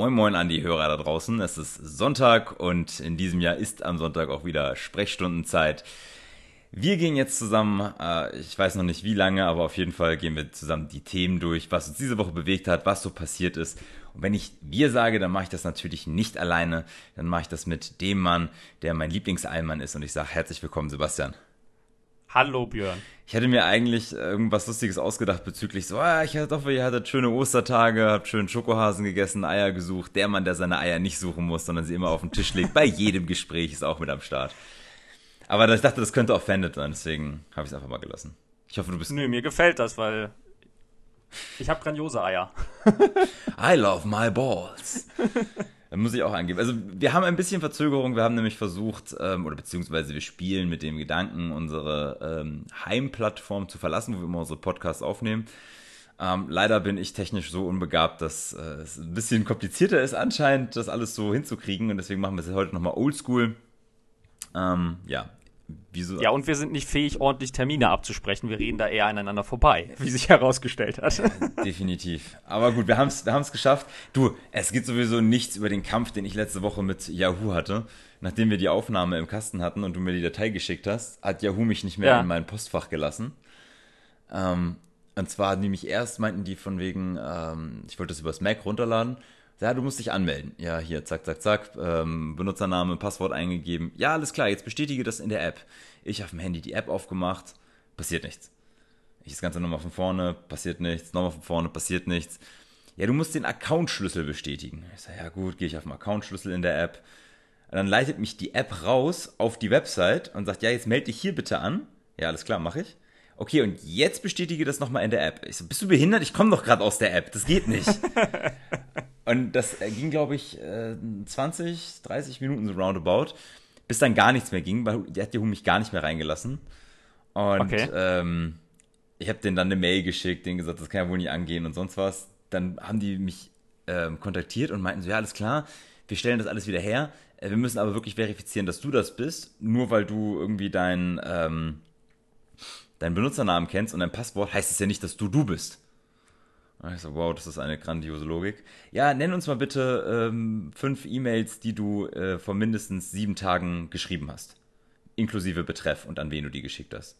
moin moin an die Hörer da draußen. Es ist Sonntag und in diesem Jahr ist am Sonntag auch wieder Sprechstundenzeit. Wir gehen jetzt zusammen, äh, ich weiß noch nicht wie lange, aber auf jeden Fall gehen wir zusammen die Themen durch, was uns diese Woche bewegt hat, was so passiert ist. Und wenn ich wir sage, dann mache ich das natürlich nicht alleine, dann mache ich das mit dem Mann, der mein Lieblingseilmann ist und ich sage herzlich willkommen, Sebastian. Hallo Björn. Ich hätte mir eigentlich irgendwas Lustiges ausgedacht bezüglich so, ah, ich hoffe, ihr hattet schöne Ostertage, habt schön Schokohasen gegessen, Eier gesucht. Der Mann, der seine Eier nicht suchen muss, sondern sie immer auf den Tisch legt, bei jedem Gespräch ist auch mit am Start. Aber ich dachte, das könnte offended sein, deswegen habe ich es einfach mal gelassen. Ich hoffe, du bist. Nö, mir gefällt das, weil ich habe grandiose Eier. I love my balls. Muss ich auch angeben. Also wir haben ein bisschen Verzögerung. Wir haben nämlich versucht, ähm, oder beziehungsweise wir spielen mit dem Gedanken, unsere ähm, Heimplattform zu verlassen, wo wir immer unsere Podcasts aufnehmen. Ähm, leider bin ich technisch so unbegabt, dass äh, es ein bisschen komplizierter ist anscheinend, das alles so hinzukriegen. Und deswegen machen wir es heute nochmal oldschool. Ähm, ja, Wieso? Ja, und wir sind nicht fähig, ordentlich Termine abzusprechen. Wir reden da eher aneinander vorbei, wie sich herausgestellt hat. Definitiv. Aber gut, wir haben es wir haben's geschafft. Du, es geht sowieso nichts über den Kampf, den ich letzte Woche mit Yahoo hatte. Nachdem wir die Aufnahme im Kasten hatten und du mir die Datei geschickt hast, hat Yahoo mich nicht mehr ja. in mein Postfach gelassen. Ähm, und zwar nämlich erst meinten die von wegen, ähm, ich wollte das übers Mac runterladen ja, du musst dich anmelden. Ja, hier, zack, zack, zack, ähm, Benutzername, Passwort eingegeben. Ja, alles klar, jetzt bestätige das in der App. Ich auf dem Handy die App aufgemacht, passiert nichts. Ich das Ganze nochmal von vorne, passiert nichts, nochmal von vorne, passiert nichts. Ja, du musst den Accountschlüssel bestätigen. Ich sage, ja gut, gehe ich auf den Accountschlüssel in der App. Und dann leitet mich die App raus auf die Website und sagt, ja, jetzt melde dich hier bitte an. Ja, alles klar, mache ich. Okay, und jetzt bestätige das nochmal in der App. Ich so, bist du behindert? Ich komme doch gerade aus der App. Das geht nicht. Und das ging, glaube ich, 20, äh, 30 Minuten so roundabout, bis dann gar nichts mehr ging, weil der hat die Hu mich gar nicht mehr reingelassen. Und okay. ähm, ich habe denen dann eine Mail geschickt, denen gesagt, das kann ja wohl nicht angehen und sonst was. Dann haben die mich ähm, kontaktiert und meinten so, ja, alles klar, wir stellen das alles wieder her. Äh, wir müssen aber wirklich verifizieren, dass du das bist, nur weil du irgendwie dein, ähm, deinen Benutzernamen kennst und dein Passwort, heißt es ja nicht, dass du du bist. Ich so, wow, das ist eine grandiose Logik. Ja, nenn uns mal bitte ähm, fünf E-Mails, die du äh, vor mindestens sieben Tagen geschrieben hast. Inklusive Betreff und an wen du die geschickt hast.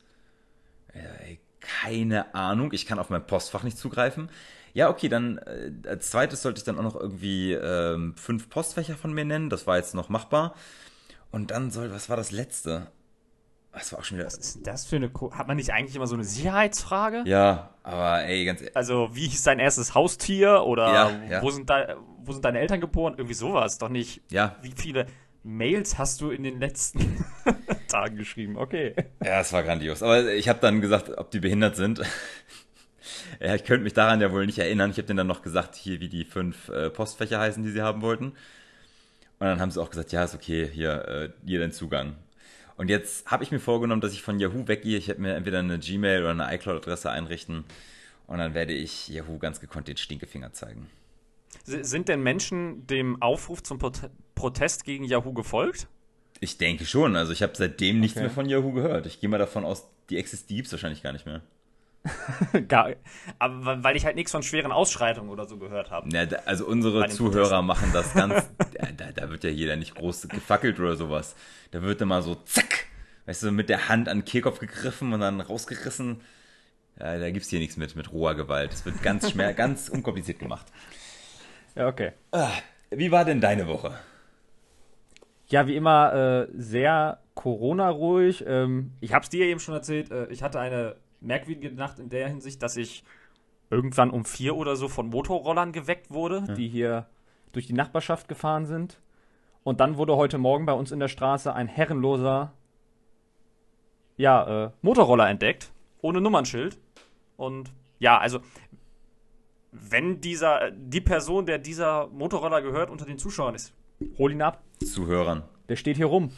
Äh, keine Ahnung, ich kann auf mein Postfach nicht zugreifen. Ja, okay, dann äh, als zweites sollte ich dann auch noch irgendwie ähm, fünf Postfächer von mir nennen. Das war jetzt noch machbar. Und dann soll, was war das letzte? Das war auch schon wieder. Was ist das für eine. Ko Hat man nicht eigentlich immer so eine Sicherheitsfrage? Ja, aber ey, ganz ehrlich. Also, wie hieß dein erstes Haustier? Oder ja, ja. Wo, sind da, wo sind deine Eltern geboren? Irgendwie sowas. Doch nicht. Ja. Wie viele Mails hast du in den letzten Tagen geschrieben? Okay. Ja, es war grandios. Aber ich habe dann gesagt, ob die behindert sind. ja, ich könnte mich daran ja wohl nicht erinnern. Ich habe denen dann noch gesagt, hier, wie die fünf äh, Postfächer heißen, die sie haben wollten. Und dann haben sie auch gesagt, ja, ist okay, hier, äh, hier dein Zugang. Und jetzt habe ich mir vorgenommen, dass ich von Yahoo weggehe. Ich werde mir entweder eine Gmail oder eine iCloud-Adresse einrichten. Und dann werde ich Yahoo ganz gekonnt den Stinkefinger zeigen. Sind denn Menschen dem Aufruf zum Protest gegen Yahoo gefolgt? Ich denke schon. Also ich habe seitdem okay. nichts mehr von Yahoo gehört. Ich gehe mal davon aus, die existiert es wahrscheinlich gar nicht mehr. Gar, aber weil ich halt nichts von schweren Ausschreitungen oder so gehört habe. Ja, also unsere Zuhörer Protesten. machen das ganz. da, da, wird ja jeder nicht groß gefackelt oder sowas. Da wird immer so zack, weißt du, mit der Hand an den Kehlkopf gegriffen und dann rausgerissen. Ja, da gibt's hier nichts mit, mit roher Gewalt. Es wird ganz schmer, ganz unkompliziert gemacht. Ja, okay. Ah, wie war denn deine Woche? Ja, wie immer äh, sehr Corona-ruhig. Ähm, ich habe es dir eben schon erzählt. Äh, ich hatte eine merkwürdige Nacht in der Hinsicht, dass ich irgendwann um vier oder so von Motorrollern geweckt wurde, ja. die hier durch die Nachbarschaft gefahren sind. Und dann wurde heute Morgen bei uns in der Straße ein herrenloser ja, äh, Motorroller entdeckt, ohne Nummernschild. Und ja, also wenn dieser, die Person, der dieser Motorroller gehört, unter den Zuschauern ist, hol ihn ab. Zuhörern. Der steht hier rum.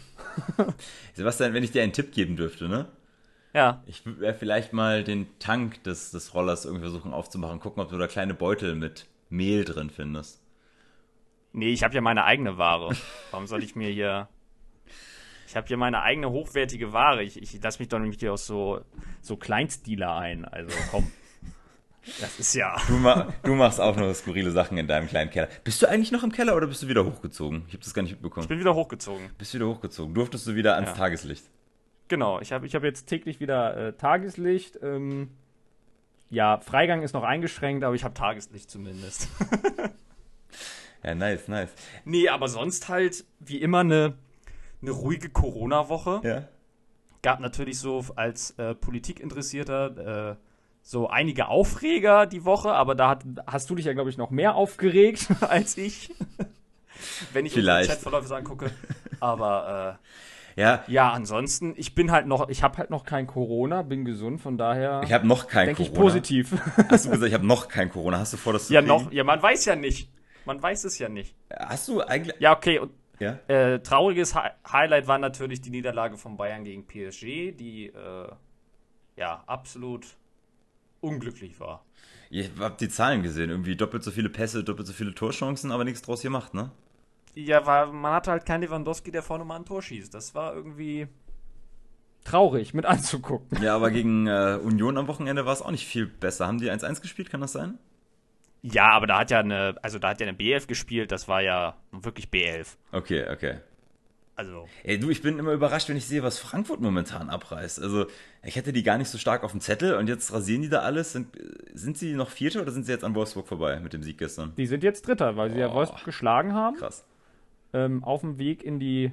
Sebastian, wenn ich dir einen Tipp geben dürfte, ne? Ja. Ich würde vielleicht mal den Tank des, des Rollers irgendwie versuchen aufzumachen, gucken, ob du da kleine Beutel mit Mehl drin findest. Nee, ich habe ja meine eigene Ware. Warum soll ich mir hier. Ich habe hier meine eigene hochwertige Ware. Ich, ich lasse mich doch nämlich hier aus so, so Kleinstdealer ein. Also komm. Das ist ja. Du, ma du, machst auch nur skurrile Sachen in deinem kleinen Keller. Bist du eigentlich noch im Keller oder bist du wieder hochgezogen? Ich habe das gar nicht mitbekommen. Ich bin wieder hochgezogen. Bist wieder hochgezogen. Durftest du wieder ans ja. Tageslicht? Genau, ich habe ich hab jetzt täglich wieder äh, Tageslicht. Ähm, ja, Freigang ist noch eingeschränkt, aber ich habe Tageslicht zumindest. ja, nice, nice. Nee, aber sonst halt wie immer eine, eine ruhige Corona-Woche. Ja. Gab natürlich so als äh, Politikinteressierter äh, so einige Aufreger die Woche, aber da hat, hast du dich ja, glaube ich, noch mehr aufgeregt als ich. Wenn ich Vielleicht. Chatverläufe so angucke. Aber äh, ja. ja, ansonsten, ich bin halt noch, ich habe halt noch kein Corona, bin gesund, von daher. Ich habe noch kein denk Corona. Denke ich positiv. Hast du gesagt, ich habe noch kein Corona? Hast du vor, das zu Ja, kriegen? noch. Ja, man weiß ja nicht. Man weiß es ja nicht. Hast du eigentlich. Ja, okay. Und, ja? Äh, trauriges Hi Highlight war natürlich die Niederlage von Bayern gegen PSG, die äh, ja absolut unglücklich war. Ihr habt die Zahlen gesehen, irgendwie doppelt so viele Pässe, doppelt so viele Torchancen, aber nichts draus gemacht, ne? Ja, war, man hatte halt keinen Lewandowski, der vorne mal ein Tor schießt. Das war irgendwie traurig mit anzugucken. Ja, aber gegen äh, Union am Wochenende war es auch nicht viel besser. Haben die 1-1 gespielt, kann das sein? Ja, aber da hat ja eine, also da hat ja eine B11 gespielt, das war ja wirklich B11. Okay, okay. Also. Ey, du, ich bin immer überrascht, wenn ich sehe, was Frankfurt momentan abreißt. Also, ich hätte die gar nicht so stark auf dem Zettel und jetzt rasieren die da alles. Sind, sind sie noch Vierte oder sind sie jetzt an Wolfsburg vorbei mit dem Sieg gestern? Die sind jetzt Dritter, weil sie oh, ja Wolfsburg geschlagen haben. Krass. Ähm, auf dem Weg in die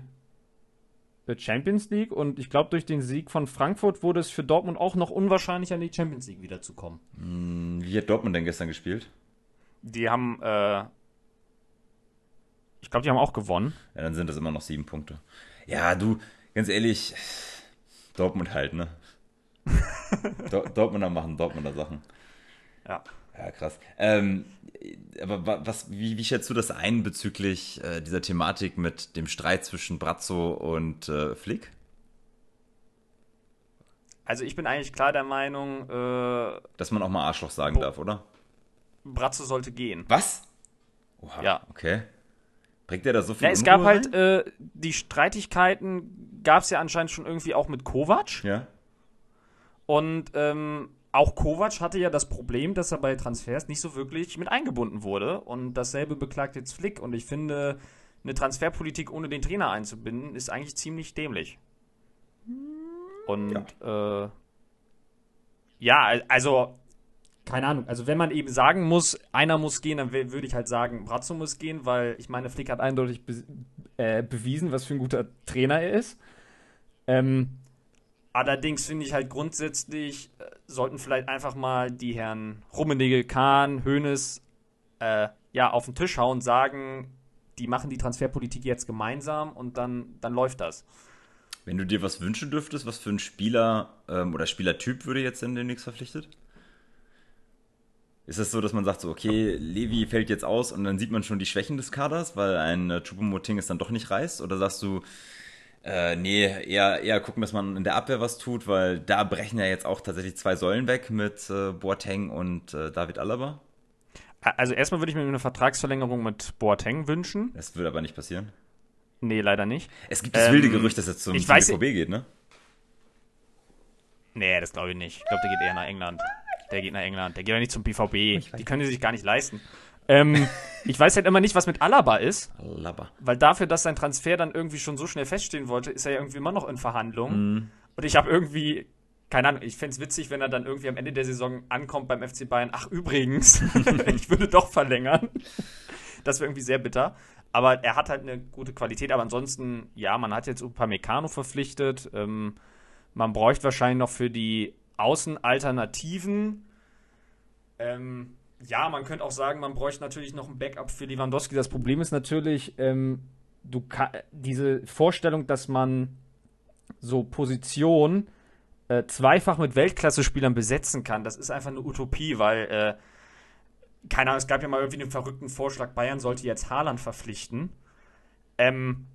Champions League und ich glaube, durch den Sieg von Frankfurt wurde es für Dortmund auch noch unwahrscheinlicher, in die Champions League wiederzukommen. Hm, wie hat Dortmund denn gestern gespielt? Die haben äh, ich glaube, die haben auch gewonnen. Ja, dann sind das immer noch sieben Punkte. Ja, du, ganz ehrlich, Dortmund halt, ne? Dortmunder machen Dortmunder Sachen. Ja. Ja, krass. Ähm, aber was, wie, wie schätzt du das ein bezüglich äh, dieser Thematik mit dem Streit zwischen Brazzo und äh, Flick? Also ich bin eigentlich klar der Meinung, äh, dass man auch mal Arschloch sagen darf, oder? Brazzo sollte gehen. Was? Oha, ja. Okay. Bringt der da so viel ja, Es gab halt äh, die Streitigkeiten, gab es ja anscheinend schon irgendwie auch mit Kovac. Ja. Und ähm, auch Kovac hatte ja das Problem, dass er bei Transfers nicht so wirklich mit eingebunden wurde. Und dasselbe beklagt jetzt Flick. Und ich finde, eine Transferpolitik ohne den Trainer einzubinden, ist eigentlich ziemlich dämlich. Und ja, äh, ja also keine Ahnung, also wenn man eben sagen muss, einer muss gehen, dann würde ich halt sagen, Brazzo muss gehen, weil ich meine, Flick hat eindeutig be äh, bewiesen, was für ein guter Trainer er ist. Ähm, allerdings finde ich halt grundsätzlich, äh, sollten vielleicht einfach mal die Herren Rummenigge, Kahn, Hoeneß äh, ja, auf den Tisch hauen und sagen, die machen die Transferpolitik jetzt gemeinsam und dann, dann läuft das. Wenn du dir was wünschen dürftest, was für ein Spieler ähm, oder Spielertyp würde jetzt denn demnächst verpflichtet? Ist es das so, dass man sagt, so, okay, Levi fällt jetzt aus und dann sieht man schon die Schwächen des Kaders, weil ein äh, Chupomoting es dann doch nicht reißt? Oder sagst du, äh, nee, eher, eher gucken, dass man in der Abwehr was tut, weil da brechen ja jetzt auch tatsächlich zwei Säulen weg mit äh, Boateng und äh, David Alaba? Also erstmal würde ich mir eine Vertragsverlängerung mit Boateng wünschen. Das würde aber nicht passieren. Nee, leider nicht. Es gibt das ähm, wilde Gerücht, dass er zum, zum BVB geht, ne? Nee, das glaube ich nicht. Ich glaube, der geht eher nach England. Der geht nach England. Der geht ja nicht zum BVB. Die können sie sich gar nicht leisten. Ähm, ich weiß halt immer nicht, was mit Alaba ist. Alaba. Weil dafür, dass sein Transfer dann irgendwie schon so schnell feststehen wollte, ist er ja irgendwie immer noch in Verhandlungen. Mm. Und ich habe irgendwie, keine Ahnung, ich fände es witzig, wenn er dann irgendwie am Ende der Saison ankommt beim FC Bayern. Ach, übrigens, ich würde doch verlängern. Das wäre irgendwie sehr bitter. Aber er hat halt eine gute Qualität. Aber ansonsten, ja, man hat jetzt Upamecano verpflichtet. Ähm, man bräuchte wahrscheinlich noch für die Außenalternativen. Ähm, ja, man könnte auch sagen, man bräuchte natürlich noch ein Backup für Lewandowski. Das Problem ist natürlich, ähm, du diese Vorstellung, dass man so Positionen äh, zweifach mit Weltklasse-Spielern besetzen kann, das ist einfach eine Utopie, weil, äh, keine Ahnung, es gab ja mal irgendwie einen verrückten Vorschlag, Bayern sollte jetzt Haaland verpflichten. Ähm,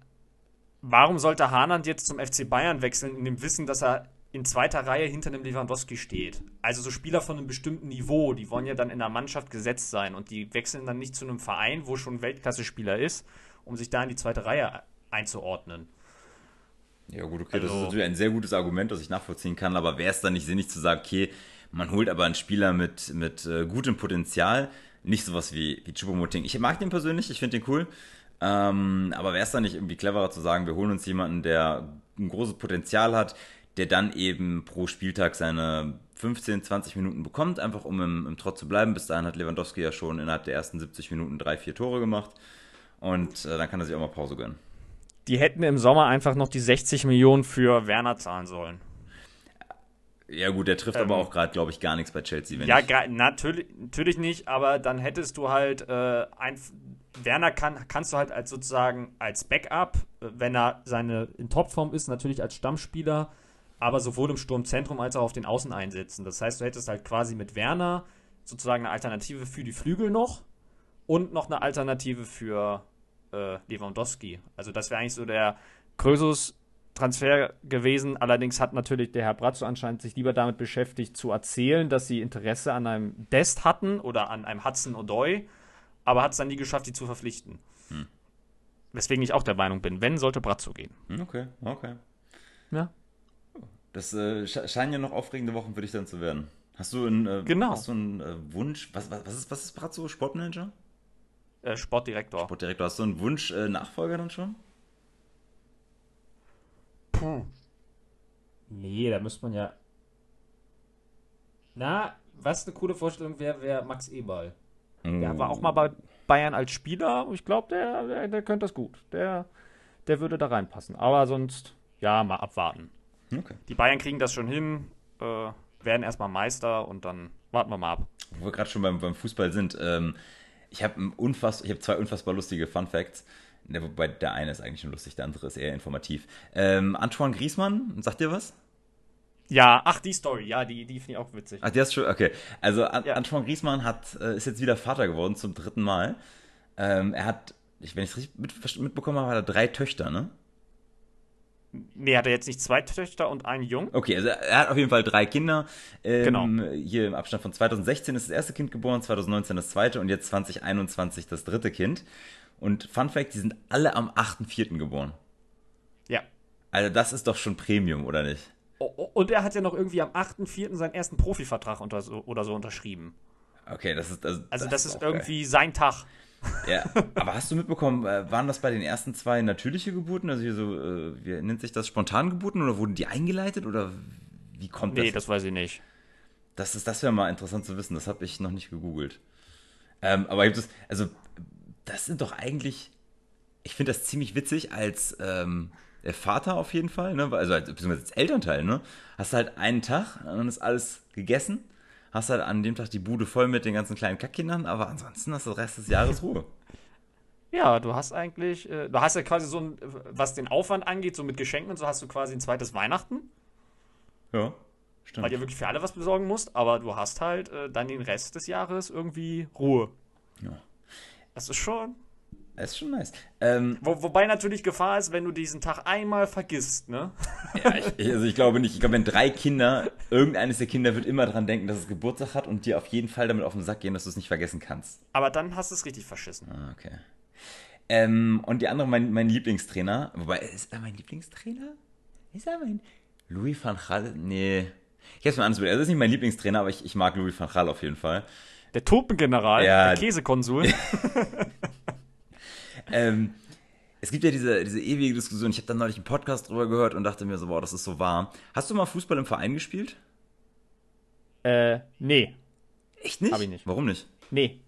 warum sollte Haaland jetzt zum FC Bayern wechseln, in dem Wissen, dass er in zweiter Reihe hinter einem Lewandowski steht. Also so Spieler von einem bestimmten Niveau, die wollen ja dann in der Mannschaft gesetzt sein und die wechseln dann nicht zu einem Verein, wo schon Weltklasse-Spieler ist, um sich da in die zweite Reihe einzuordnen. Ja gut, okay, also, das ist also natürlich ein sehr gutes Argument, das ich nachvollziehen kann, aber wäre es dann nicht sinnig zu sagen, okay, Man holt aber einen Spieler mit, mit äh, gutem Potenzial, nicht sowas wie, wie Chupomoting. Ich mag den persönlich, ich finde den cool. Ähm, aber wäre es dann nicht irgendwie cleverer zu sagen, wir holen uns jemanden, der ein großes Potenzial hat, der dann eben pro Spieltag seine 15, 20 Minuten bekommt, einfach um im, im Trott zu bleiben. Bis dahin hat Lewandowski ja schon innerhalb der ersten 70 Minuten drei, vier Tore gemacht. Und äh, dann kann er sich auch mal Pause gönnen. Die hätten im Sommer einfach noch die 60 Millionen für Werner zahlen sollen. Ja, gut, der trifft ähm, aber auch gerade, glaube ich, gar nichts bei Chelsea. ja, natürlich, natürlich nicht, aber dann hättest du halt äh, ein. Werner kann, kannst du halt als sozusagen als Backup, äh, wenn er seine in Topform ist, natürlich als Stammspieler aber sowohl im Sturmzentrum als auch auf den Außen einsetzen. Das heißt, du hättest halt quasi mit Werner sozusagen eine Alternative für die Flügel noch und noch eine Alternative für äh, Lewandowski. Also das wäre eigentlich so der Krösus Transfer gewesen. Allerdings hat natürlich der Herr Brazzo anscheinend sich lieber damit beschäftigt, zu erzählen, dass sie Interesse an einem Dest hatten oder an einem Hudson O'Doy, aber hat es dann nie geschafft, die zu verpflichten. Hm. Weswegen ich auch der Meinung bin, wenn, sollte Brazzo gehen. Okay, okay. Ja. Das äh, scheinen ja noch aufregende Wochen für dich dann zu werden. Hast du einen, äh, genau. hast du einen äh, Wunsch? Was, was, was ist, was ist Brazzo? Sportmanager? Äh, Sportdirektor. Sportdirektor. Hast du einen Wunsch äh, Nachfolger dann schon? Puh. Nee, da müsste man ja. Na, was eine coole Vorstellung wäre, wäre Max Eberl. Mm. Der war auch mal bei Bayern als Spieler. Ich glaube, der, der, der könnte das gut. Der, der würde da reinpassen. Aber sonst, ja, mal abwarten. Okay. Die Bayern kriegen das schon hin, äh, werden erstmal Meister und dann warten wir mal ab. Wo wir gerade schon beim, beim, Fußball sind, ähm, ich habe unfass, hab zwei unfassbar lustige Fun Facts. Der, wobei der eine ist eigentlich schon lustig, der andere ist eher informativ. Ähm, Antoine Griesmann, sagt dir was? Ja, ach, die Story, ja, die, die finde ich auch witzig. Ach, die hast schon, okay. Also ja. Antoine Griesmann hat, äh, ist jetzt wieder Vater geworden zum dritten Mal. Ähm, er hat, wenn ich es richtig mit, mitbekommen habe, hat er drei Töchter, ne? Nee, hat er jetzt nicht zwei Töchter und einen Jungen? Okay, also er hat auf jeden Fall drei Kinder. Ähm, genau. Hier im Abstand von 2016 ist das erste Kind geboren, 2019 das zweite und jetzt 2021 das dritte Kind. Und Fun Fact, die sind alle am 8.4. geboren. Ja. Also das ist doch schon Premium, oder nicht? Und er hat ja noch irgendwie am 8.4. seinen ersten Profivertrag unter, oder so unterschrieben. Okay, das ist. Also, also das, das ist irgendwie geil. sein Tag. Ja, aber hast du mitbekommen, äh, waren das bei den ersten zwei natürliche Geburten? Also hier so, äh, wie nennt sich das, Spontangeburten oder wurden die eingeleitet oder wie kommt das? Nee, das weiß ich nicht. Das, das wäre mal interessant zu wissen, das habe ich noch nicht gegoogelt. Ähm, aber gibt es, also das sind doch eigentlich, ich finde das ziemlich witzig als ähm, Vater auf jeden Fall, ne? also als, beziehungsweise als Elternteil, ne? Hast du halt einen Tag, dann ist alles gegessen hast halt an dem Tag die Bude voll mit den ganzen kleinen Kackkindern, aber ansonsten hast du den Rest des Jahres Ruhe. Ja, du hast eigentlich, äh, du hast ja quasi so ein, was den Aufwand angeht, so mit Geschenken und so hast du quasi ein zweites Weihnachten. Ja, stimmt. Weil du ja wirklich für alle was besorgen musst, aber du hast halt äh, dann den Rest des Jahres irgendwie Ruhe. Ja. Das ist schon, das ist schon nice. Ähm, Wo, wobei natürlich Gefahr ist, wenn du diesen Tag einmal vergisst, ne? Ja, ich, also ich glaube nicht. Ich glaube, wenn drei Kinder, irgendeines der Kinder wird immer dran denken, dass es Geburtstag hat und dir auf jeden Fall damit auf den Sack gehen, dass du es nicht vergessen kannst. Aber dann hast du es richtig verschissen. Ah, okay. Ähm, und die andere, mein, mein Lieblingstrainer, wobei, ist er mein Lieblingstrainer? Ist er mein. Louis van Gaal? Nee. Ich hab's mir anders Er ist nicht mein Lieblingstrainer, aber ich, ich mag Louis van Gaal auf jeden Fall. Der Tulpengeneral, ja, der Käsekonsul. ähm, es gibt ja diese, diese ewige Diskussion. Ich habe da neulich einen Podcast drüber gehört und dachte mir so, wow, das ist so wahr. Hast du mal Fußball im Verein gespielt? Äh, nee. Echt nicht? Hab ich nicht. Warum nicht? Nee.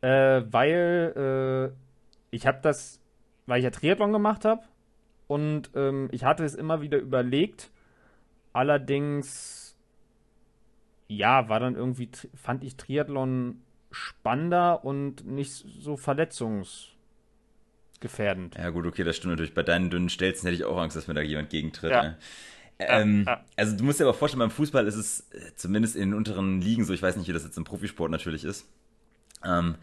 Äh, weil äh, ich habe das, weil ich ja Triathlon gemacht habe und ähm, ich hatte es immer wieder überlegt. Allerdings, ja, war dann irgendwie, fand ich Triathlon spannender und nicht so verletzungs gefährdend. Ja, gut, okay, das stimmt natürlich. Bei deinen dünnen Stelzen hätte ich auch Angst, dass mir da jemand gegentritt. Ja. Ne? Ähm, ja, ja. Also du musst dir aber vorstellen, beim Fußball ist es äh, zumindest in den unteren Ligen so, ich weiß nicht, wie das jetzt im Profisport natürlich ist. Ähm,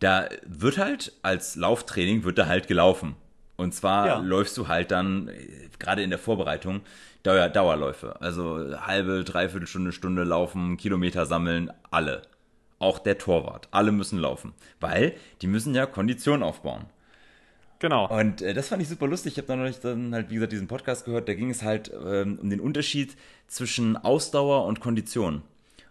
da wird halt als Lauftraining wird da halt gelaufen. Und zwar ja. läufst du halt dann, äh, gerade in der Vorbereitung, Dauer, Dauerläufe. Also halbe, dreiviertel Stunde, Stunde laufen, Kilometer sammeln, alle. Auch der Torwart. Alle müssen laufen. Weil die müssen ja Kondition aufbauen. Genau. Und äh, das fand ich super lustig. Ich habe dann neulich dann halt, wie gesagt, diesen Podcast gehört. Da ging es halt ähm, um den Unterschied zwischen Ausdauer und Kondition.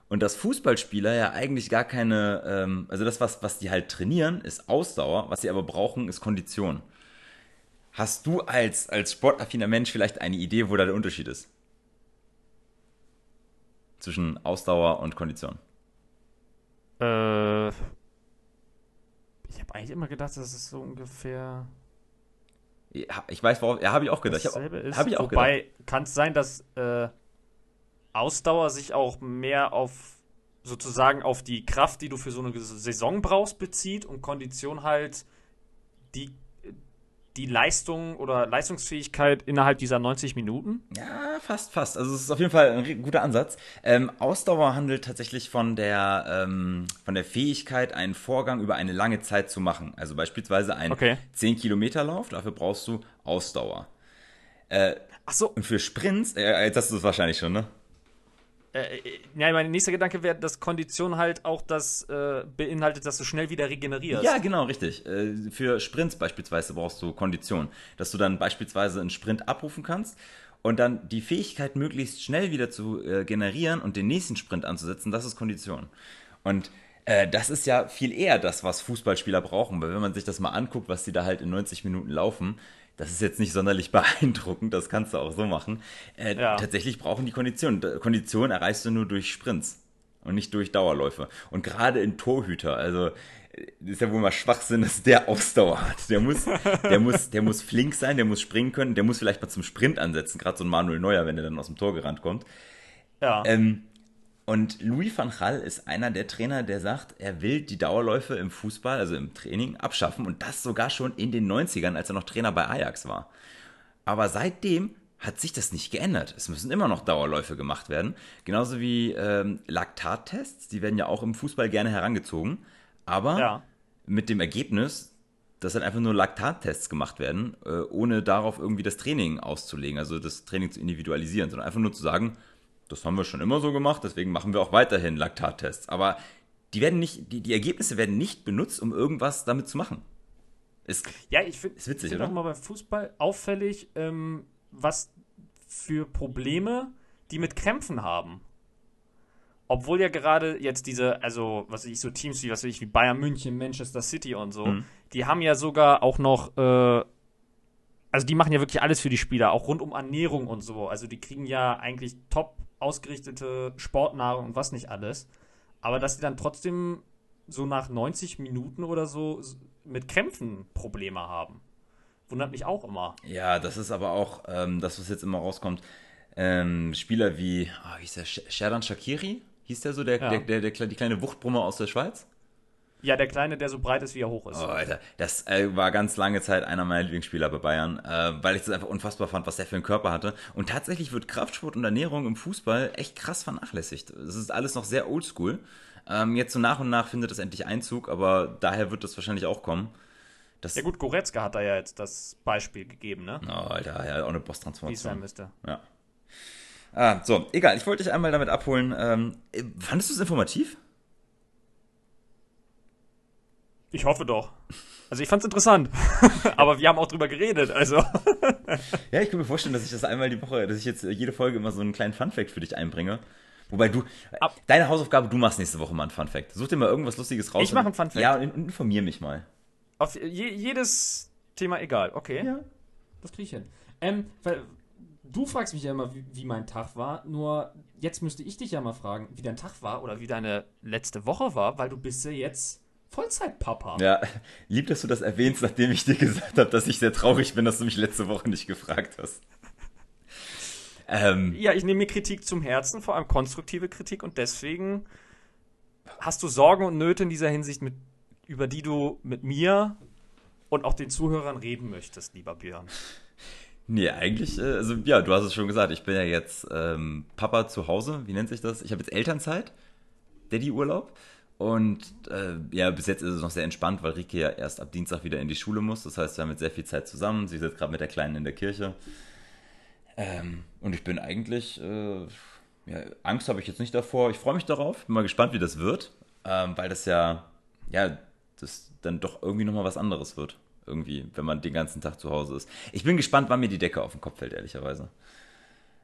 Und dass Fußballspieler ja eigentlich gar keine, ähm, also das, was, was die halt trainieren, ist Ausdauer, was sie aber brauchen, ist Kondition. Hast du als, als sportaffiner Mensch vielleicht eine Idee, wo da der Unterschied ist? Zwischen Ausdauer und Kondition? Äh, ich habe eigentlich immer gedacht, das ist so ungefähr. Ja, ich weiß, worauf. Ja, habe ich auch gedacht. Dasselbe Habe ich auch Wobei, kann es sein, dass äh, Ausdauer sich auch mehr auf sozusagen auf die Kraft, die du für so eine Saison brauchst, bezieht und Kondition halt die die Leistung oder Leistungsfähigkeit innerhalb dieser 90 Minuten? Ja, fast, fast. Also es ist auf jeden Fall ein guter Ansatz. Ähm, Ausdauer handelt tatsächlich von der, ähm, von der Fähigkeit, einen Vorgang über eine lange Zeit zu machen. Also beispielsweise ein okay. 10-Kilometer-Lauf, dafür brauchst du Ausdauer. Äh, Ach so. Und für Sprints, äh, jetzt hast du es wahrscheinlich schon, ne? Äh, äh, ja, mein nächster Gedanke wäre, dass Kondition halt auch das äh, beinhaltet, dass du schnell wieder regenerierst. Ja, genau, richtig. Äh, für Sprints beispielsweise brauchst du Kondition, dass du dann beispielsweise einen Sprint abrufen kannst und dann die Fähigkeit möglichst schnell wieder zu äh, generieren und den nächsten Sprint anzusetzen, das ist Kondition. Und äh, das ist ja viel eher das, was Fußballspieler brauchen, weil wenn man sich das mal anguckt, was sie da halt in 90 Minuten laufen, das ist jetzt nicht sonderlich beeindruckend, das kannst du auch so machen. Äh, ja. Tatsächlich brauchen die Konditionen. Kondition erreichst du nur durch Sprints und nicht durch Dauerläufe. Und gerade in Torhüter, also äh, ist ja wohl mal Schwachsinn, dass der Ausdauer hat. Der muss, der muss, der muss flink sein, der muss springen können, der muss vielleicht mal zum Sprint ansetzen, gerade so ein Manuel Neuer, wenn er dann aus dem Tor gerannt kommt. Ja. Ähm, und Louis van Gaal ist einer der Trainer, der sagt, er will die Dauerläufe im Fußball, also im Training, abschaffen und das sogar schon in den 90ern, als er noch Trainer bei Ajax war. Aber seitdem hat sich das nicht geändert. Es müssen immer noch Dauerläufe gemacht werden. Genauso wie ähm, Laktattests, die werden ja auch im Fußball gerne herangezogen. Aber ja. mit dem Ergebnis, dass dann einfach nur Laktattests gemacht werden, äh, ohne darauf irgendwie das Training auszulegen, also das Training zu individualisieren, sondern einfach nur zu sagen, das haben wir schon immer so gemacht, deswegen machen wir auch weiterhin Laktattests. Aber die werden nicht, die, die Ergebnisse werden nicht benutzt, um irgendwas damit zu machen. Ist, ja, ich finde es witzig, find oder? auch mal beim Fußball auffällig, ähm, was für Probleme die mit Krämpfen haben. Obwohl ja gerade jetzt diese, also was weiß ich, so Teams wie, was weiß ich, wie Bayern München, Manchester City und so, mhm. die haben ja sogar auch noch, äh, also die machen ja wirklich alles für die Spieler, auch rund um Ernährung und so. Also die kriegen ja eigentlich top ausgerichtete Sportnahrung und was nicht alles. Aber dass sie dann trotzdem so nach 90 Minuten oder so mit Krämpfen Probleme haben. Wundert mich auch immer. Ja, das ist aber auch ähm, das, was jetzt immer rauskommt. Ähm, Spieler wie, oh, wie hieß der, Sherdan Shakiri? Hieß der so, der, ja. der, der, der, die kleine Wuchtbrummer aus der Schweiz? Ja, der Kleine, der so breit ist, wie er hoch ist. Oh, Alter, das äh, war ganz lange Zeit einer meiner Lieblingsspieler bei Bayern, äh, weil ich das einfach unfassbar fand, was der für einen Körper hatte. Und tatsächlich wird Kraftsport und Ernährung im Fußball echt krass vernachlässigt. Das ist alles noch sehr oldschool. Ähm, jetzt so nach und nach findet das endlich Einzug, aber daher wird das wahrscheinlich auch kommen. Das ja gut, Goretzka hat da ja jetzt das Beispiel gegeben, ne? Oh, Alter, ja, auch eine Boss-Transformation. Wie es sein müsste. Ja. Ah, so, egal, ich wollte dich einmal damit abholen. Ähm, fandest du es informativ? Ich hoffe doch. Also ich fand's interessant. Aber wir haben auch drüber geredet, also. ja, ich kann mir vorstellen, dass ich das einmal die Woche, dass ich jetzt jede Folge immer so einen kleinen Funfact für dich einbringe. Wobei du, Ab deine Hausaufgabe, du machst nächste Woche mal einen Funfact. Such dir mal irgendwas Lustiges raus. Ich mache einen Funfact. Ja, und informier mich mal. Auf je, jedes Thema egal, okay. Ja. Das krieg ich hin. Ähm, weil du fragst mich ja immer, wie, wie, mein Tag war, nur jetzt müsste ich dich ja mal fragen, wie dein Tag war oder wie deine letzte Woche war, weil du bist ja jetzt Vollzeitpapa. Ja, lieb, dass du das erwähnst, nachdem ich dir gesagt habe, dass ich sehr traurig bin, dass du mich letzte Woche nicht gefragt hast. Ähm, ja, ich nehme mir Kritik zum Herzen, vor allem konstruktive Kritik und deswegen hast du Sorgen und Nöte in dieser Hinsicht, mit, über die du mit mir und auch den Zuhörern reden möchtest, lieber Björn. Nee, eigentlich, äh, also ja, du hast es schon gesagt, ich bin ja jetzt ähm, Papa zu Hause, wie nennt sich das? Ich habe jetzt Elternzeit, Daddy-Urlaub. Und äh, ja, bis jetzt ist es noch sehr entspannt, weil Rike ja erst ab Dienstag wieder in die Schule muss. Das heißt, wir haben jetzt sehr viel Zeit zusammen. Sie sitzt gerade mit der Kleinen in der Kirche. Ähm, und ich bin eigentlich, äh, ja, Angst habe ich jetzt nicht davor. Ich freue mich darauf. Bin mal gespannt, wie das wird. Ähm, weil das ja, ja, das dann doch irgendwie nochmal was anderes wird. Irgendwie, wenn man den ganzen Tag zu Hause ist. Ich bin gespannt, wann mir die Decke auf den Kopf fällt, ehrlicherweise.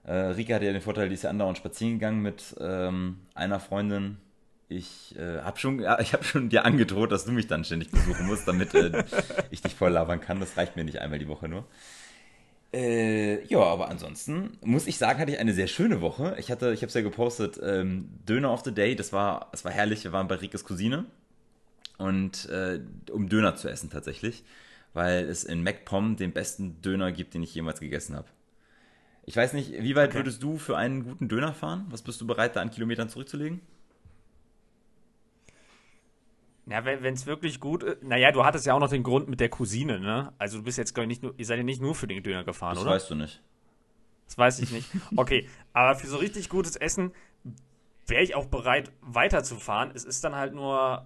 Äh, Rika hatte ja den Vorteil, die ist ja andauernd spazieren gegangen mit ähm, einer Freundin. Ich äh, habe schon, ja, hab schon dir angedroht, dass du mich dann ständig besuchen musst, damit äh, ich dich voll labern kann. Das reicht mir nicht einmal die Woche nur. Äh, ja, aber ansonsten muss ich sagen, hatte ich eine sehr schöne Woche. Ich hatte, ich habe es ja gepostet, ähm, Döner of the Day. Das war, das war herrlich. Wir waren bei Rikes Cousine und äh, um Döner zu essen tatsächlich, weil es in MacPom den besten Döner gibt, den ich jemals gegessen habe. Ich weiß nicht, wie weit okay. würdest du für einen guten Döner fahren? Was bist du bereit, da an Kilometern zurückzulegen? Ja, wenn es wirklich gut ist. Naja, du hattest ja auch noch den Grund mit der Cousine, ne? Also du bist jetzt, glaube ich, nicht nur, ihr seid ja nicht nur für den Döner gefahren, das oder? Das weißt du nicht. Das weiß ich nicht. Okay, aber für so richtig gutes Essen wäre ich auch bereit, weiterzufahren. Es ist dann halt nur,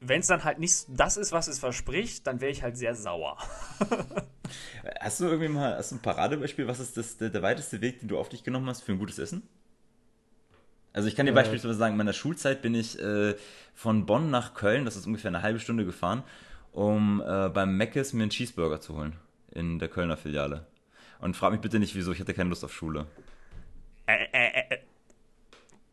wenn es dann halt nicht das ist, was es verspricht, dann wäre ich halt sehr sauer. hast du irgendwie mal hast du ein Paradebeispiel? Was ist das, der, der weiteste Weg, den du auf dich genommen hast für ein gutes Essen? Also ich kann dir beispielsweise sagen, in meiner Schulzeit bin ich äh, von Bonn nach Köln, das ist ungefähr eine halbe Stunde gefahren, um äh, beim Meckes mir einen Cheeseburger zu holen in der Kölner Filiale. Und frag mich bitte nicht, wieso, ich hatte keine Lust auf Schule. Äh, äh, äh,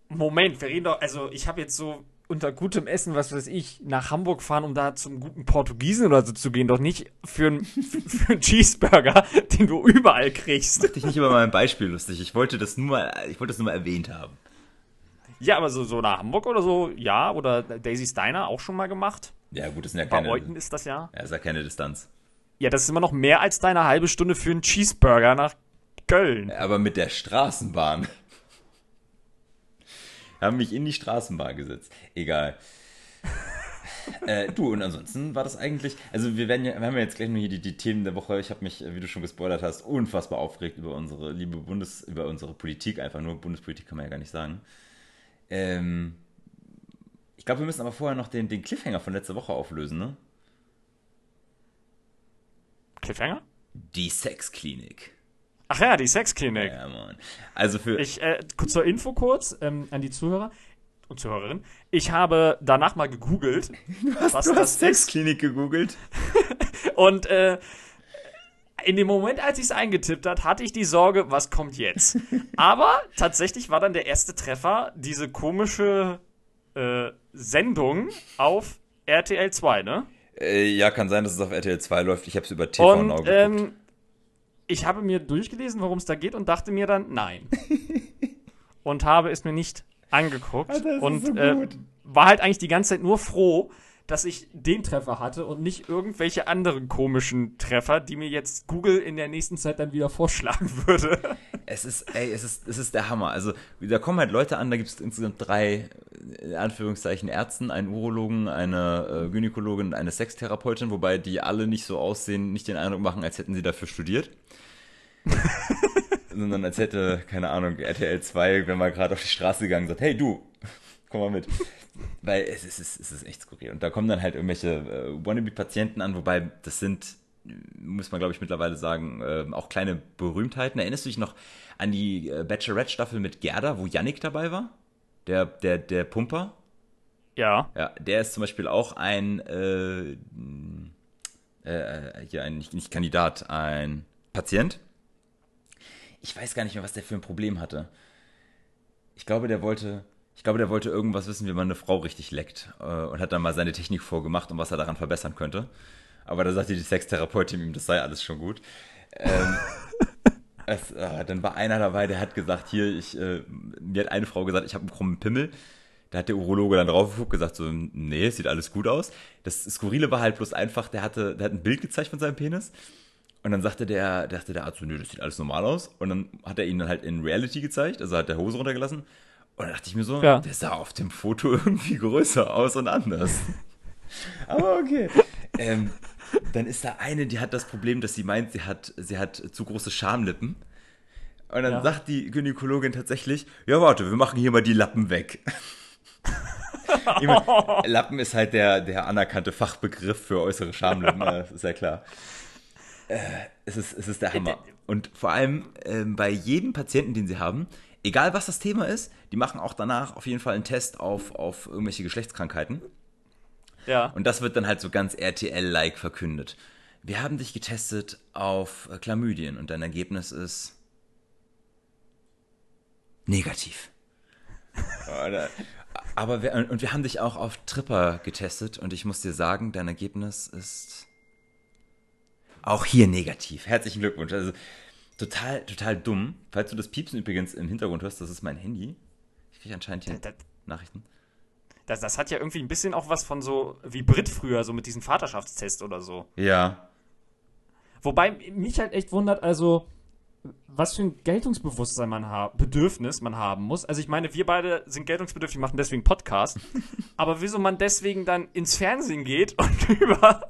Moment, wir reden doch, also ich habe jetzt so unter gutem Essen, was weiß ich, nach Hamburg fahren, um da zum guten Portugiesen oder so zu gehen, doch nicht für einen für einen Cheeseburger, den du überall kriegst. Mach dich nicht über mein Beispiel lustig. Ich wollte das nur mal, ich wollte das nur mal erwähnt haben. Ja, aber so, so nach Hamburg oder so, ja. Oder Daisy Steiner auch schon mal gemacht. Ja, gut, das sind ja keine. Bei Beuten ist das ja. Ja, ist ja keine Distanz. Ja, das ist immer noch mehr als deine halbe Stunde für einen Cheeseburger nach Köln. Aber mit der Straßenbahn. Haben mich in die Straßenbahn gesetzt. Egal. äh, du, und ansonsten war das eigentlich, also wir werden ja, wir haben ja jetzt gleich nur hier die, die Themen der Woche. Ich habe mich, wie du schon gespoilert hast, unfassbar aufgeregt über unsere liebe Bundes, über unsere Politik, einfach nur Bundespolitik kann man ja gar nicht sagen. Ähm, ich glaube, wir müssen aber vorher noch den, den Cliffhanger von letzter Woche auflösen, ne? Cliffhanger? Die Sexklinik. Ach ja, die Sexklinik. Ja, Mann. Also für. Ich, äh, zur Info kurz ähm, an die Zuhörer und Zuhörerinnen. Ich habe danach mal gegoogelt. Du hast, was du hast Sexklinik gegoogelt. und äh, in dem Moment, als ich es eingetippt hat, hatte ich die Sorge, was kommt jetzt? Aber tatsächlich war dann der erste Treffer diese komische äh, Sendung auf RTL 2, ne? Äh, ja, kann sein, dass es auf RTL 2 läuft. Ich habe es über TV und, Now geguckt. Ähm, ich habe mir durchgelesen, worum es da geht und dachte mir dann, nein. und habe es mir nicht angeguckt. Alter, und so äh, war halt eigentlich die ganze Zeit nur froh, dass ich den Treffer hatte und nicht irgendwelche anderen komischen Treffer, die mir jetzt Google in der nächsten Zeit dann wieder vorschlagen würde. Es ist, ey, es ist, es ist der Hammer. Also, da kommen halt Leute an, da gibt es insgesamt drei, in Anführungszeichen, Ärzten, einen Urologen, eine äh, Gynäkologin und eine Sextherapeutin, wobei die alle nicht so aussehen, nicht den Eindruck machen, als hätten sie dafür studiert. Sondern als hätte, keine Ahnung, RTL 2, wenn man gerade auf die Straße gegangen sagt, hey du, komm mal mit. Weil es ist, es ist echt skurril. Und da kommen dann halt irgendwelche äh, Wannabe-Patienten an, wobei das sind, muss man glaube ich mittlerweile sagen, äh, auch kleine Berühmtheiten. Erinnerst du dich noch an die äh, Bachelorette-Staffel mit Gerda, wo Yannick dabei war? Der, der, der Pumper? Ja. Ja, der ist zum Beispiel auch ein, äh, äh, hier ein, nicht, nicht Kandidat, ein Patient. Ich weiß gar nicht mehr, was der für ein Problem hatte. Ich glaube, der wollte, ich glaube, der wollte irgendwas wissen, wie man eine Frau richtig leckt äh, und hat dann mal seine Technik vorgemacht und was er daran verbessern könnte. Aber da sagte die Sextherapeutin ihm, das sei alles schon gut. Ähm, es, äh, dann war einer dabei, der hat gesagt, hier, ich, äh, mir hat eine Frau gesagt, ich habe einen krummen Pimmel. Da hat der Urologe dann drauf geguckt, gesagt so, nee, sieht alles gut aus. Das Skurrile war halt bloß einfach, der hatte, der hat ein Bild gezeigt von seinem Penis. Und dann sagte der, dachte der Arzt so, nö, das sieht alles normal aus. Und dann hat er ihn dann halt in Reality gezeigt, also hat der Hose runtergelassen. Und da dachte ich mir so, ja. der sah auf dem Foto irgendwie größer aus und anders. Aber okay. Ähm, dann ist da eine, die hat das Problem, dass sie meint, sie hat, sie hat zu große Schamlippen. Und dann ja. sagt die Gynäkologin tatsächlich, ja warte, wir machen hier mal die Lappen weg. meine, Lappen ist halt der, der anerkannte Fachbegriff für äußere Schamlippen, das ist ja klar. Äh, es, ist, es ist der Hammer. Und vor allem äh, bei jedem Patienten, den sie haben, egal was das Thema ist, die machen auch danach auf jeden Fall einen Test auf, auf irgendwelche Geschlechtskrankheiten. Ja. Und das wird dann halt so ganz RTL-like verkündet. Wir haben dich getestet auf äh, Chlamydien und dein Ergebnis ist negativ. Aber wir, und wir haben dich auch auf Tripper getestet und ich muss dir sagen, dein Ergebnis ist auch hier negativ. Herzlichen Glückwunsch. Also total, total dumm. Falls du das Piepsen übrigens im Hintergrund hörst, das ist mein Handy. Ich kriege anscheinend hier das, Nachrichten. Das, das hat ja irgendwie ein bisschen auch was von so wie Brit früher, so mit diesem Vaterschaftstest oder so. Ja. Wobei mich halt echt wundert, also was für ein Geltungsbewusstsein man haben, Bedürfnis man haben muss. Also ich meine, wir beide sind geltungsbedürftig, machen deswegen Podcast. aber wieso man deswegen dann ins Fernsehen geht und über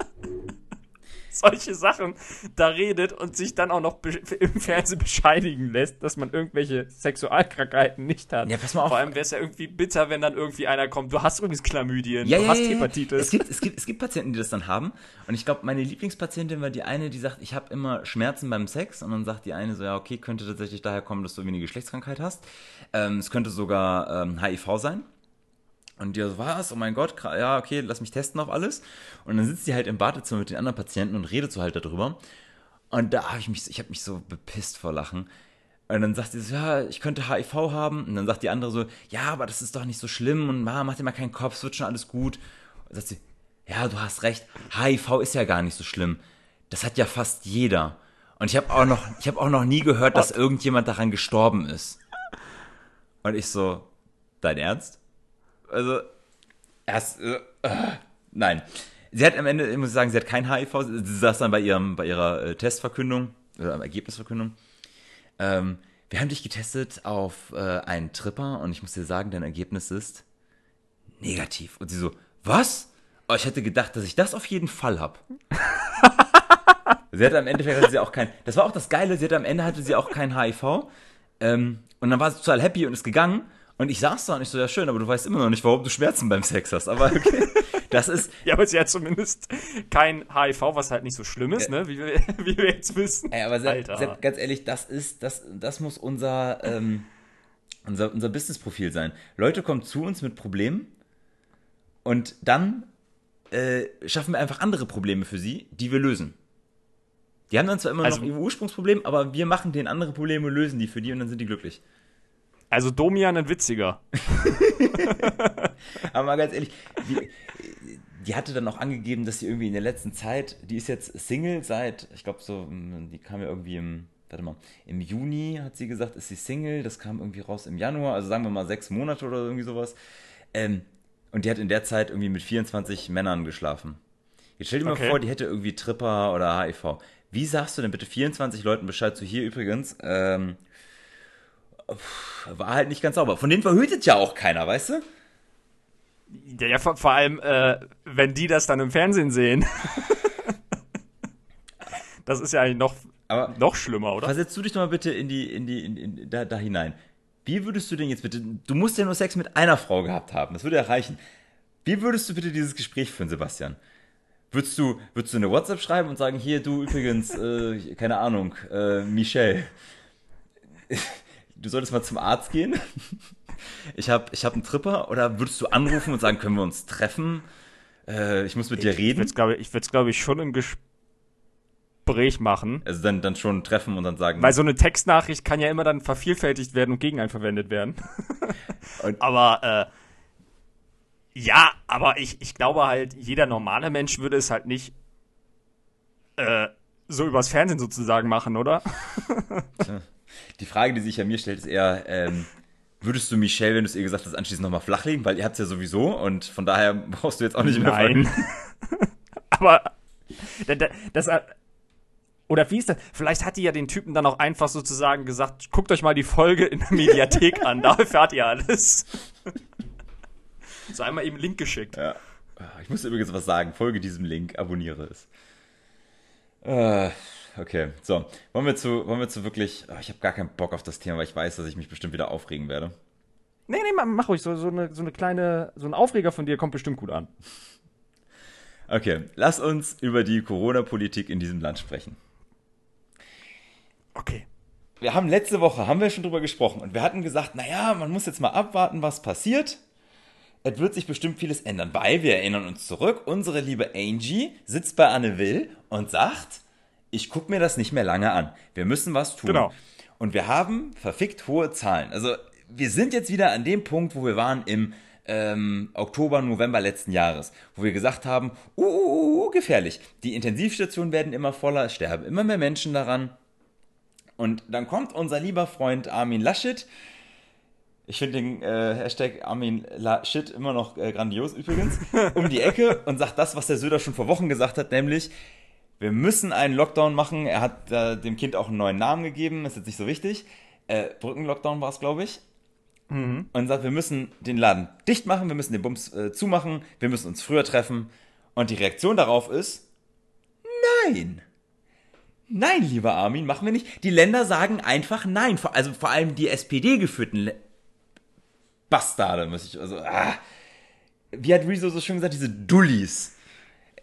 solche Sachen da redet und sich dann auch noch im Fernsehen bescheinigen lässt, dass man irgendwelche Sexualkrankheiten nicht hat. Ja, pass mal auf. Vor allem wäre es ja irgendwie bitter, wenn dann irgendwie einer kommt, du hast übrigens Chlamydien, ja, du ja, hast ja, Hepatitis. Es gibt, es, gibt, es gibt Patienten, die das dann haben. Und ich glaube, meine Lieblingspatientin war die eine, die sagt, ich habe immer Schmerzen beim Sex. Und dann sagt die eine so, ja, okay, könnte tatsächlich daher kommen, dass du eine Geschlechtskrankheit hast. Ähm, es könnte sogar ähm, HIV sein. Und die so, was? Oh mein Gott, ja, okay, lass mich testen auf alles. Und dann sitzt die halt im Badezimmer mit den anderen Patienten und redet so halt darüber. Und da habe ich mich, ich habe mich so bepisst vor Lachen. Und dann sagt sie so, ja, ich könnte HIV haben. Und dann sagt die andere so, ja, aber das ist doch nicht so schlimm und mach dir mal keinen Kopf, es wird schon alles gut. Und sagt sie, ja, du hast recht, HIV ist ja gar nicht so schlimm. Das hat ja fast jeder. Und ich habe auch noch, ich habe auch noch nie gehört, dass irgendjemand daran gestorben ist. Und ich so, dein Ernst? Also, erst, äh, nein. Sie hat am Ende, ich muss sagen, sie hat kein HIV. Sie saß dann bei, ihrem, bei ihrer äh, Testverkündung, oder äh, Ergebnisverkündung. Ähm, wir haben dich getestet auf äh, einen Tripper und ich muss dir sagen, dein Ergebnis ist negativ. Und sie so, was? Oh, ich hätte gedacht, dass ich das auf jeden Fall habe. sie hatte am Ende hatte sie auch kein. Das war auch das Geile. Sie hatte am Ende hatte sie auch kein HIV. Ähm, und dann war sie total happy und ist gegangen. Und ich saß da und ich so, ja schön, aber du weißt immer noch nicht, warum du Schmerzen beim Sex hast. Aber okay, das ist... ja, aber sie hat zumindest kein HIV, was halt nicht so schlimm ist, ja. ne? Wie wir, wie wir jetzt wissen. Ey, aber Sepp, Sepp, ganz ehrlich, das ist, das, das muss unser, ähm, unser, unser Businessprofil sein. Leute kommen zu uns mit Problemen und dann äh, schaffen wir einfach andere Probleme für sie, die wir lösen. Die haben dann zwar immer also, noch ihr Ursprungsproblem, aber wir machen denen andere Probleme, lösen die für die und dann sind die glücklich. Also Domian ein witziger. Aber mal ganz ehrlich, die, die, hatte dann auch angegeben, dass sie irgendwie in der letzten Zeit, die ist jetzt Single seit, ich glaube so, die kam ja irgendwie im, warte mal, im Juni hat sie gesagt, ist sie Single, das kam irgendwie raus im Januar, also sagen wir mal sechs Monate oder irgendwie sowas. Ähm, und die hat in der Zeit irgendwie mit 24 Männern geschlafen. Jetzt stell dir okay. mal vor, die hätte irgendwie Tripper oder HIV. Wie sagst du denn bitte 24 Leuten Bescheid zu hier übrigens? Ähm, war halt nicht ganz sauber. Von denen verhütet ja auch keiner, weißt du? Ja, ja vor, vor allem, äh, wenn die das dann im Fernsehen sehen. das ist ja eigentlich noch, Aber noch schlimmer, oder? Versetzt du dich doch mal bitte in die, in die, in, in, da, da hinein. Wie würdest du denn jetzt bitte, du musst ja nur Sex mit einer Frau gehabt haben, das würde ja reichen. Wie würdest du bitte dieses Gespräch führen, Sebastian? Würdest du, würdest du eine WhatsApp schreiben und sagen, hier, du übrigens, äh, keine Ahnung, äh, Michelle du solltest mal zum Arzt gehen. Ich habe ich hab einen Tripper. Oder würdest du anrufen und sagen, können wir uns treffen? Äh, ich muss mit dir reden. Ich würde es, glaube ich, schon im Gespräch machen. Also dann, dann schon treffen und dann sagen. Weil so eine Textnachricht kann ja immer dann vervielfältigt werden und gegen einen verwendet werden. aber äh, ja, aber ich, ich glaube halt, jeder normale Mensch würde es halt nicht äh, so übers Fernsehen sozusagen machen, oder? Die Frage, die sich ja mir stellt, ist eher, ähm, würdest du Michelle, wenn du es ihr gesagt hast, anschließend nochmal flachlegen? Weil ihr habt es ja sowieso und von daher brauchst du jetzt auch nicht mehr Nein. Aber das, oder wie ist das? Vielleicht hat die ja den Typen dann auch einfach sozusagen gesagt, guckt euch mal die Folge in der Mediathek an, da erfahrt ihr alles. so einmal eben Link geschickt. Ja. Ich muss übrigens was sagen, folge diesem Link, abonniere es. Äh, okay. So, wollen wir zu, wollen wir zu wirklich. Oh, ich habe gar keinen Bock auf das Thema, weil ich weiß, dass ich mich bestimmt wieder aufregen werde. Nee, nee, mach ruhig. So, so, eine, so eine kleine, so ein Aufreger von dir kommt bestimmt gut an. Okay, lass uns über die Corona-Politik in diesem Land sprechen. Okay. Wir haben letzte Woche, haben wir schon drüber gesprochen und wir hatten gesagt, naja, man muss jetzt mal abwarten, was passiert. Es wird sich bestimmt vieles ändern, weil wir erinnern uns zurück, unsere liebe Angie sitzt bei Anne Will und sagt, ich gucke mir das nicht mehr lange an. Wir müssen was tun. Genau. Und wir haben verfickt hohe Zahlen. Also wir sind jetzt wieder an dem Punkt, wo wir waren im ähm, Oktober, November letzten Jahres, wo wir gesagt haben, uh, uh, uh, uh, gefährlich. Die Intensivstationen werden immer voller, es sterben immer mehr Menschen daran. Und dann kommt unser lieber Freund Armin Laschet, ich finde den äh, Hashtag Armin Laschet immer noch äh, grandios übrigens, um die Ecke und sagt das, was der Söder schon vor Wochen gesagt hat, nämlich, wir müssen einen Lockdown machen. Er hat äh, dem Kind auch einen neuen Namen gegeben, ist jetzt nicht so wichtig. Äh, Brückenlockdown war es, glaube ich. Mhm. Und sagt, wir müssen den Laden dicht machen, wir müssen den Bums äh, zumachen, wir müssen uns früher treffen. Und die Reaktion darauf ist, nein. Nein, lieber Armin, machen wir nicht. Die Länder sagen einfach nein. Also vor allem die SPD-geführten Bastarde, muss ich, also, ah. Wie hat Rezo so schön gesagt, diese Dullis.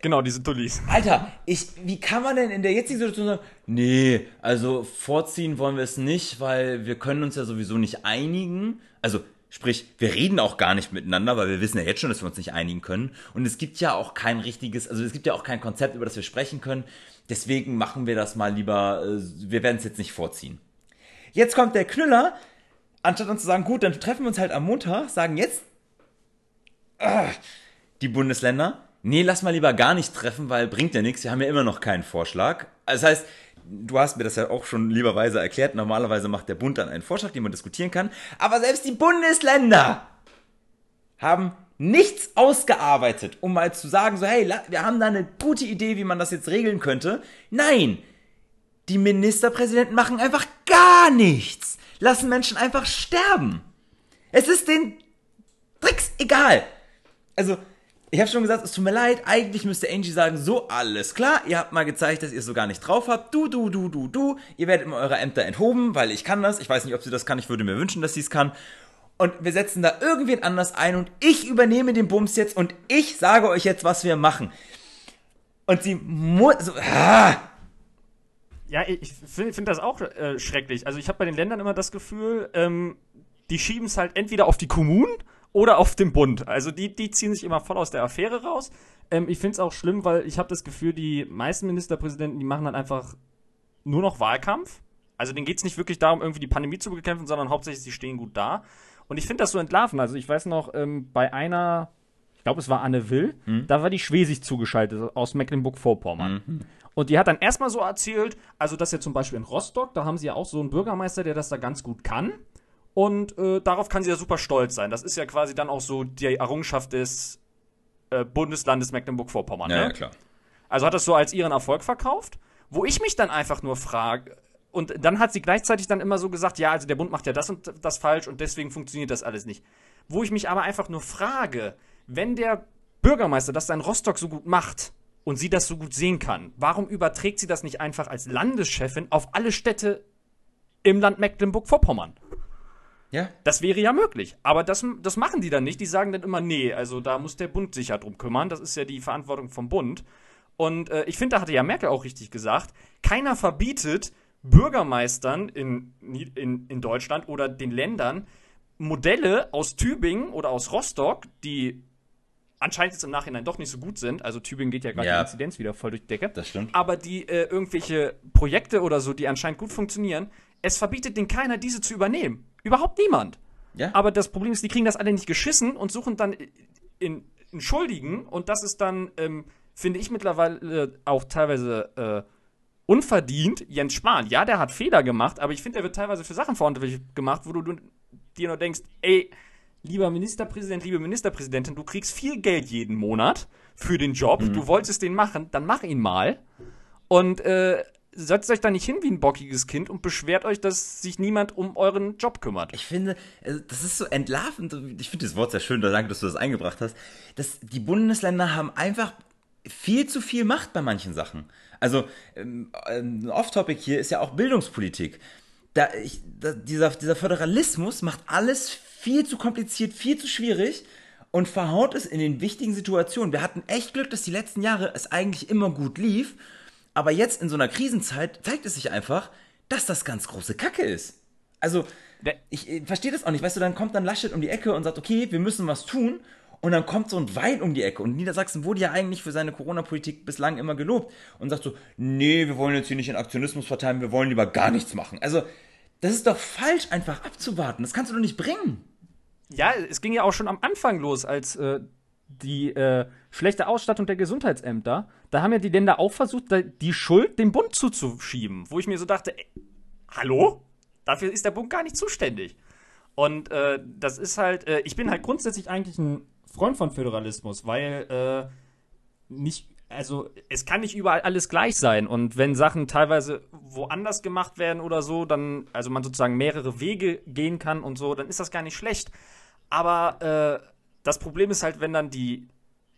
Genau, diese Dullis. Alter, ich, wie kann man denn in der jetzigen Situation sagen, nee, also vorziehen wollen wir es nicht, weil wir können uns ja sowieso nicht einigen. Also, sprich, wir reden auch gar nicht miteinander, weil wir wissen ja jetzt schon, dass wir uns nicht einigen können. Und es gibt ja auch kein richtiges, also es gibt ja auch kein Konzept, über das wir sprechen können. Deswegen machen wir das mal lieber, äh, wir werden es jetzt nicht vorziehen. Jetzt kommt der Knüller, anstatt uns zu sagen, gut, dann treffen wir uns halt am Montag, sagen jetzt äh, die Bundesländer, nee, lass mal lieber gar nicht treffen, weil bringt ja nichts, wir haben ja immer noch keinen Vorschlag. Das heißt, du hast mir das ja auch schon lieberweise erklärt, normalerweise macht der Bund dann einen Vorschlag, den man diskutieren kann, aber selbst die Bundesländer haben nichts ausgearbeitet, um mal zu sagen, so, hey, wir haben da eine gute Idee, wie man das jetzt regeln könnte. Nein, die Ministerpräsidenten machen einfach gar nichts, lassen Menschen einfach sterben. Es ist den Tricks egal. Also, ich habe schon gesagt, es tut mir leid, eigentlich müsste Angie sagen, so alles klar, ihr habt mal gezeigt, dass ihr es so gar nicht drauf habt. Du, du, du, du, du, ihr werdet immer eure Ämter enthoben, weil ich kann das. Ich weiß nicht, ob sie das kann, ich würde mir wünschen, dass sie es kann. Und wir setzen da irgendwen anders ein und ich übernehme den Bums jetzt und ich sage euch jetzt, was wir machen. Und sie muss. So, ah. Ja, ich finde find das auch äh, schrecklich. Also ich habe bei den Ländern immer das Gefühl, ähm, die schieben es halt entweder auf die Kommunen oder auf den Bund. Also die, die ziehen sich immer voll aus der Affäre raus. Ähm, ich finde es auch schlimm, weil ich habe das Gefühl, die meisten Ministerpräsidenten, die machen dann einfach nur noch Wahlkampf. Also denen geht es nicht wirklich darum, irgendwie die Pandemie zu bekämpfen, sondern hauptsächlich, sie stehen gut da. Und ich finde das so entlarven. Also ich weiß noch, ähm, bei einer, ich glaube, es war Anne Will, mhm. da war die Schwesig zugeschaltet aus Mecklenburg-Vorpommern. Mhm. Und die hat dann erstmal so erzählt, also dass ja zum Beispiel in Rostock, da haben sie ja auch so einen Bürgermeister, der das da ganz gut kann. Und äh, darauf kann sie ja super stolz sein. Das ist ja quasi dann auch so die Errungenschaft des äh, Bundeslandes Mecklenburg-Vorpommern. Ja, ne? ja, klar. Also hat das so als ihren Erfolg verkauft, wo ich mich dann einfach nur frage, und dann hat sie gleichzeitig dann immer so gesagt, ja, also der Bund macht ja das und das falsch und deswegen funktioniert das alles nicht. Wo ich mich aber einfach nur frage, wenn der Bürgermeister das dann Rostock so gut macht und sie das so gut sehen kann, warum überträgt sie das nicht einfach als Landeschefin auf alle Städte im Land Mecklenburg-Vorpommern? Ja. Das wäre ja möglich. Aber das, das machen die dann nicht. Die sagen dann immer, nee, also da muss der Bund sich ja drum kümmern. Das ist ja die Verantwortung vom Bund. Und äh, ich finde, da hatte ja Merkel auch richtig gesagt, keiner verbietet Bürgermeistern in, in, in Deutschland oder den Ländern Modelle aus Tübingen oder aus Rostock, die anscheinend jetzt im Nachhinein doch nicht so gut sind. Also Tübingen geht ja gerade ja. die Inzidenz wieder voll durch die Decke. Das stimmt. Aber die äh, irgendwelche Projekte oder so, die anscheinend gut funktionieren, es verbietet den keiner, diese zu übernehmen. Überhaupt niemand. Ja. Aber das Problem ist, die kriegen das alle nicht geschissen und suchen dann in, in Schuldigen und das ist dann, ähm, finde ich mittlerweile auch teilweise äh, unverdient. Jens Spahn, ja, der hat Fehler gemacht, aber ich finde, der wird teilweise für Sachen verantwortlich gemacht, wo du, du dir nur denkst, ey, lieber Ministerpräsident, liebe Ministerpräsidentin, du kriegst viel Geld jeden Monat für den Job, mhm. du wolltest den machen, dann mach ihn mal. Und äh, setzt euch da nicht hin wie ein bockiges Kind und beschwert euch, dass sich niemand um euren Job kümmert. Ich finde, also, das ist so entlarvend. Ich finde das Wort sehr schön, danke, dass du das eingebracht hast. Dass die Bundesländer haben einfach viel zu viel Macht bei manchen Sachen. Also, ähm, ein Off-Topic hier ist ja auch Bildungspolitik. Da, ich, da, dieser, dieser Föderalismus macht alles viel zu kompliziert, viel zu schwierig und verhaut es in den wichtigen Situationen. Wir hatten echt Glück, dass die letzten Jahre es eigentlich immer gut lief aber jetzt in so einer Krisenzeit zeigt es sich einfach, dass das ganz große Kacke ist. Also, ich, ich verstehe das auch nicht. Weißt du, dann kommt dann Laschet um die Ecke und sagt, okay, wir müssen was tun. Und dann kommt so ein Wein um die Ecke. Und Niedersachsen wurde ja eigentlich für seine Corona-Politik bislang immer gelobt. Und sagt so, nee, wir wollen jetzt hier nicht in Aktionismus verteilen, wir wollen lieber gar nichts machen. Also, Das ist doch falsch, einfach abzuwarten. Das kannst du doch nicht bringen. Ja, es ging ja auch schon am Anfang los, als äh, die äh, schlechte Ausstattung der Gesundheitsämter, da haben ja die Länder auch versucht, die Schuld dem Bund zuzuschieben, wo ich mir so dachte, ey, hallo? Dafür ist der Bund gar nicht zuständig. Und äh, das ist halt, äh, ich bin halt grundsätzlich eigentlich ein Freund von Föderalismus, weil äh, nicht, also es kann nicht überall alles gleich sein. Und wenn Sachen teilweise woanders gemacht werden oder so, dann, also man sozusagen mehrere Wege gehen kann und so, dann ist das gar nicht schlecht. Aber äh, das Problem ist halt, wenn dann die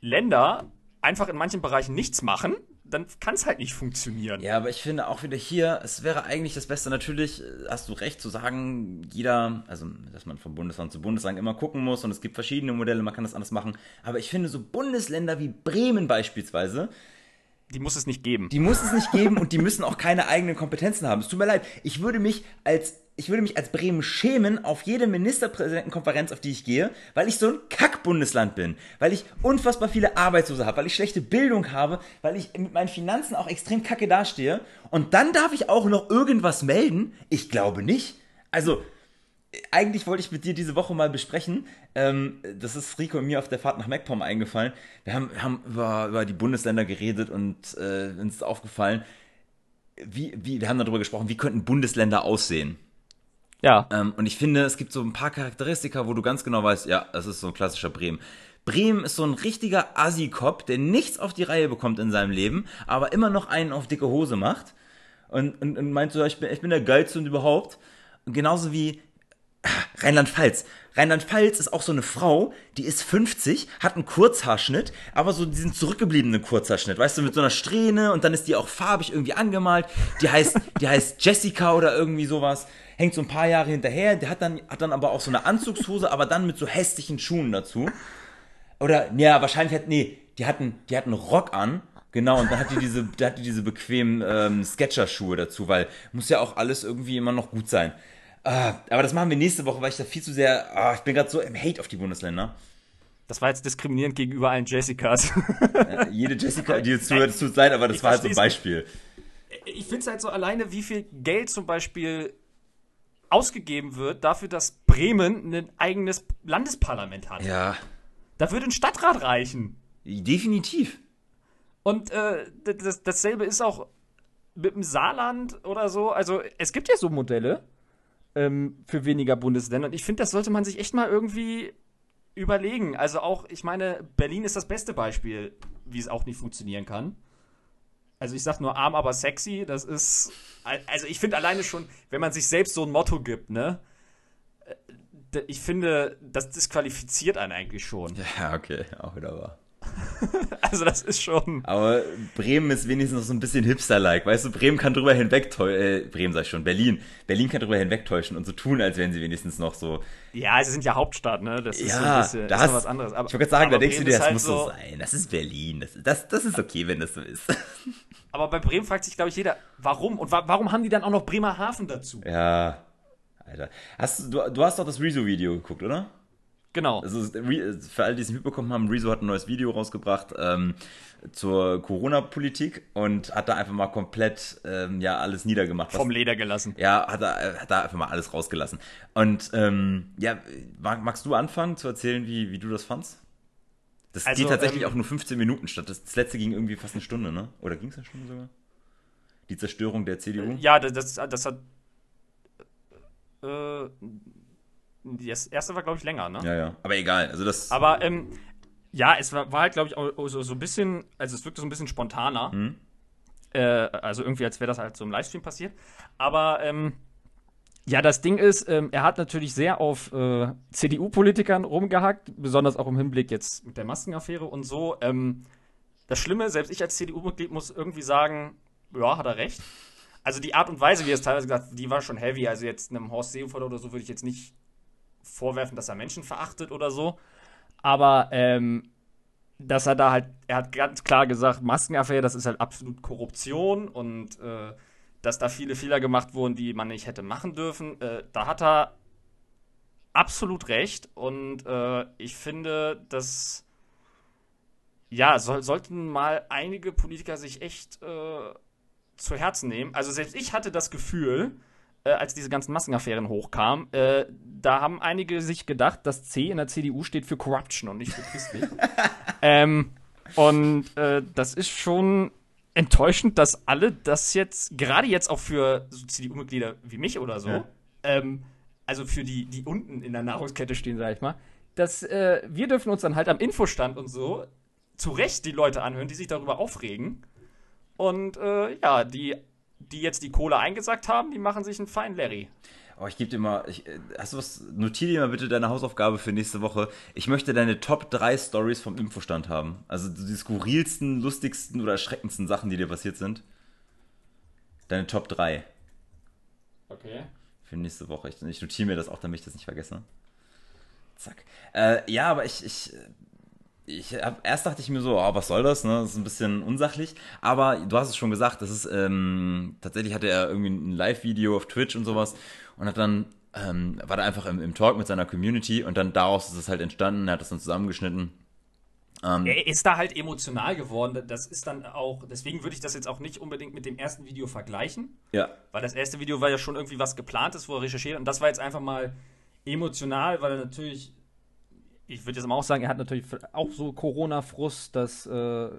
Länder einfach in manchen Bereichen nichts machen, dann kann es halt nicht funktionieren. Ja, aber ich finde auch wieder hier, es wäre eigentlich das Beste. Natürlich äh, hast du recht zu sagen, jeder, also dass man von Bundesland zu Bundesland immer gucken muss und es gibt verschiedene Modelle, man kann das anders machen. Aber ich finde so Bundesländer wie Bremen beispielsweise, die muss es nicht geben. Die muss es nicht geben und die müssen auch keine eigenen Kompetenzen haben. Es tut mir leid. Ich würde mich als ich würde mich als Bremen schämen auf jede Ministerpräsidentenkonferenz, auf die ich gehe, weil ich so ein Kack-Bundesland bin, weil ich unfassbar viele Arbeitslose habe, weil ich schlechte Bildung habe, weil ich mit meinen Finanzen auch extrem kacke dastehe. Und dann darf ich auch noch irgendwas melden? Ich glaube nicht. Also, eigentlich wollte ich mit dir diese Woche mal besprechen. Ähm, das ist Rico und mir auf der Fahrt nach MacPom eingefallen. Wir haben, wir haben über, über die Bundesländer geredet und äh, uns ist aufgefallen, wie, wie, wir haben darüber gesprochen, wie könnten Bundesländer aussehen. Ja. Ähm, und ich finde, es gibt so ein paar Charakteristika, wo du ganz genau weißt, ja, das ist so ein klassischer Bremen. Bremen ist so ein richtiger Assi-Cop, der nichts auf die Reihe bekommt in seinem Leben, aber immer noch einen auf dicke Hose macht. Und, und, und meint so, ich bin, ich bin der Geilste und überhaupt. Und genauso wie Rheinland-Pfalz. Rheinland-Pfalz ist auch so eine Frau, die ist 50, hat einen Kurzhaarschnitt, aber so diesen zurückgebliebenen Kurzhaarschnitt, weißt du, mit so einer Strähne und dann ist die auch farbig irgendwie angemalt. Die heißt, die heißt Jessica oder irgendwie sowas hängt so ein paar Jahre hinterher, der hat dann, hat dann aber auch so eine Anzugshose, aber dann mit so hässlichen Schuhen dazu. Oder, ja, wahrscheinlich hat, nee, die hatten, die hatten Rock an, genau, und dann hat die diese, da hat die diese bequemen ähm, Sketcher-Schuhe dazu, weil muss ja auch alles irgendwie immer noch gut sein. Ah, aber das machen wir nächste Woche, weil ich da viel zu sehr, ah, ich bin gerade so im Hate auf die Bundesländer. Das war jetzt diskriminierend gegenüber allen Jessicas. Ja, jede Jessica, die jetzt zuhört, es tut leid, aber das ich war halt so ein Beispiel. Ich finde es halt so alleine, wie viel Geld zum Beispiel ausgegeben wird dafür, dass Bremen ein eigenes Landesparlament hat. Ja. Da würde ein Stadtrat reichen. Definitiv. Und äh, das, dasselbe ist auch mit dem Saarland oder so. Also es gibt ja so Modelle ähm, für weniger Bundesländer. Und ich finde, das sollte man sich echt mal irgendwie überlegen. Also auch, ich meine, Berlin ist das beste Beispiel, wie es auch nicht funktionieren kann. Also ich sag nur arm, aber sexy, das ist. Also ich finde alleine schon, wenn man sich selbst so ein Motto gibt, ne? Äh, ich finde, das disqualifiziert einen eigentlich schon. Ja, okay, auch wieder wahr. also das ist schon. Aber Bremen ist wenigstens noch so ein bisschen hipster-like. Weißt du, Bremen kann drüber hinwegtäuschen, äh, Bremen sag ich schon, Berlin. Berlin kann drüber hinwegtäuschen und so tun, als wären sie wenigstens noch so. Ja, sie sind ja Hauptstadt, ne? Das ist ja, so bisschen, das, ist was anderes. Aber, ich wollte gerade sagen, da denkst du dir, das halt muss so sein. Das ist Berlin. Das, das, das ist okay, wenn das so ist. Aber bei Bremen fragt sich, glaube ich, jeder, warum? Und wa warum haben die dann auch noch Bremerhaven dazu? Ja, Alter. Hast, du, du hast doch das Rezo-Video geguckt, oder? Genau. Also für alle, die es mitbekommen haben, Rezo hat ein neues Video rausgebracht ähm, zur Corona-Politik und hat da einfach mal komplett ähm, ja alles niedergemacht. Vom Leder gelassen. Ja, hat da, hat da einfach mal alles rausgelassen. Und ähm, ja, magst du anfangen zu erzählen, wie, wie du das fandst? Das also, geht tatsächlich ähm, auch nur 15 Minuten statt. Das, das letzte ging irgendwie fast eine Stunde, ne? Oder ging es eine Stunde sogar? Die Zerstörung der CDU? Ja, das, das, das hat. Äh, das erste war, glaube ich, länger, ne? Ja, ja. Aber egal. Also das. Aber ähm, ja, es war, war halt, glaube ich, auch so, so ein bisschen, also es wirkte so ein bisschen spontaner. Mhm. Äh, also irgendwie, als wäre das halt so im Livestream passiert. Aber ähm, ja, das Ding ist, ähm, er hat natürlich sehr auf äh, CDU-Politikern rumgehackt, besonders auch im Hinblick jetzt mit der Maskenaffäre und so. Ähm, das Schlimme, selbst ich als CDU-Mitglied muss irgendwie sagen, ja, hat er recht. Also die Art und Weise, wie er es teilweise gesagt hat, die war schon heavy. Also jetzt einem Horst Seehofer oder so würde ich jetzt nicht vorwerfen, dass er Menschen verachtet oder so. Aber ähm, dass er da halt, er hat ganz klar gesagt, Maskenaffäre, das ist halt absolut Korruption und äh, dass da viele Fehler gemacht wurden, die man nicht hätte machen dürfen. Äh, da hat er absolut recht und äh, ich finde, dass ja, soll, sollten mal einige Politiker sich echt äh, zu Herzen nehmen. Also selbst ich hatte das Gefühl, äh, als diese ganzen Maskenaffären hochkamen, äh, da haben einige sich gedacht, das C in der CDU steht für Corruption und nicht für christlich. ähm, und äh, das ist schon enttäuschend, dass alle das jetzt, gerade jetzt auch für so CDU-Mitglieder wie mich oder so, ja. ähm, also für die, die unten in der Nahrungskette stehen, sag ich mal, dass äh, wir dürfen uns dann halt am Infostand und so zu Recht die Leute anhören, die sich darüber aufregen. Und äh, ja, die, die jetzt die Kohle eingesackt haben, die machen sich einen feinen Larry. Oh, ich gebe dir mal, ich, hast du was, notier dir mal bitte deine Hausaufgabe für nächste Woche. Ich möchte deine Top 3 Stories vom Infostand haben. Also die skurrilsten, lustigsten oder erschreckendsten Sachen, die dir passiert sind. Deine Top 3. Okay. Für nächste Woche. Ich, ich notiere mir das auch, damit ich das nicht vergesse. Zack. Äh, ja, aber ich, ich ich hab, erst dachte ich mir so, oh, was soll das, ne? Das ist ein bisschen unsachlich. Aber du hast es schon gesagt, das ist, ähm, tatsächlich hatte er irgendwie ein Live-Video auf Twitch und sowas und hat dann, ähm, war da einfach im, im, Talk mit seiner Community und dann daraus ist es halt entstanden, er hat das dann zusammengeschnitten. Ähm, er ist da halt emotional geworden. Das ist dann auch, deswegen würde ich das jetzt auch nicht unbedingt mit dem ersten Video vergleichen. Ja. Weil das erste Video war ja schon irgendwie was geplantes, wo er recherchiert und das war jetzt einfach mal emotional, weil er natürlich ich würde jetzt mal auch sagen, er hat natürlich auch so Corona-Frust, dass äh,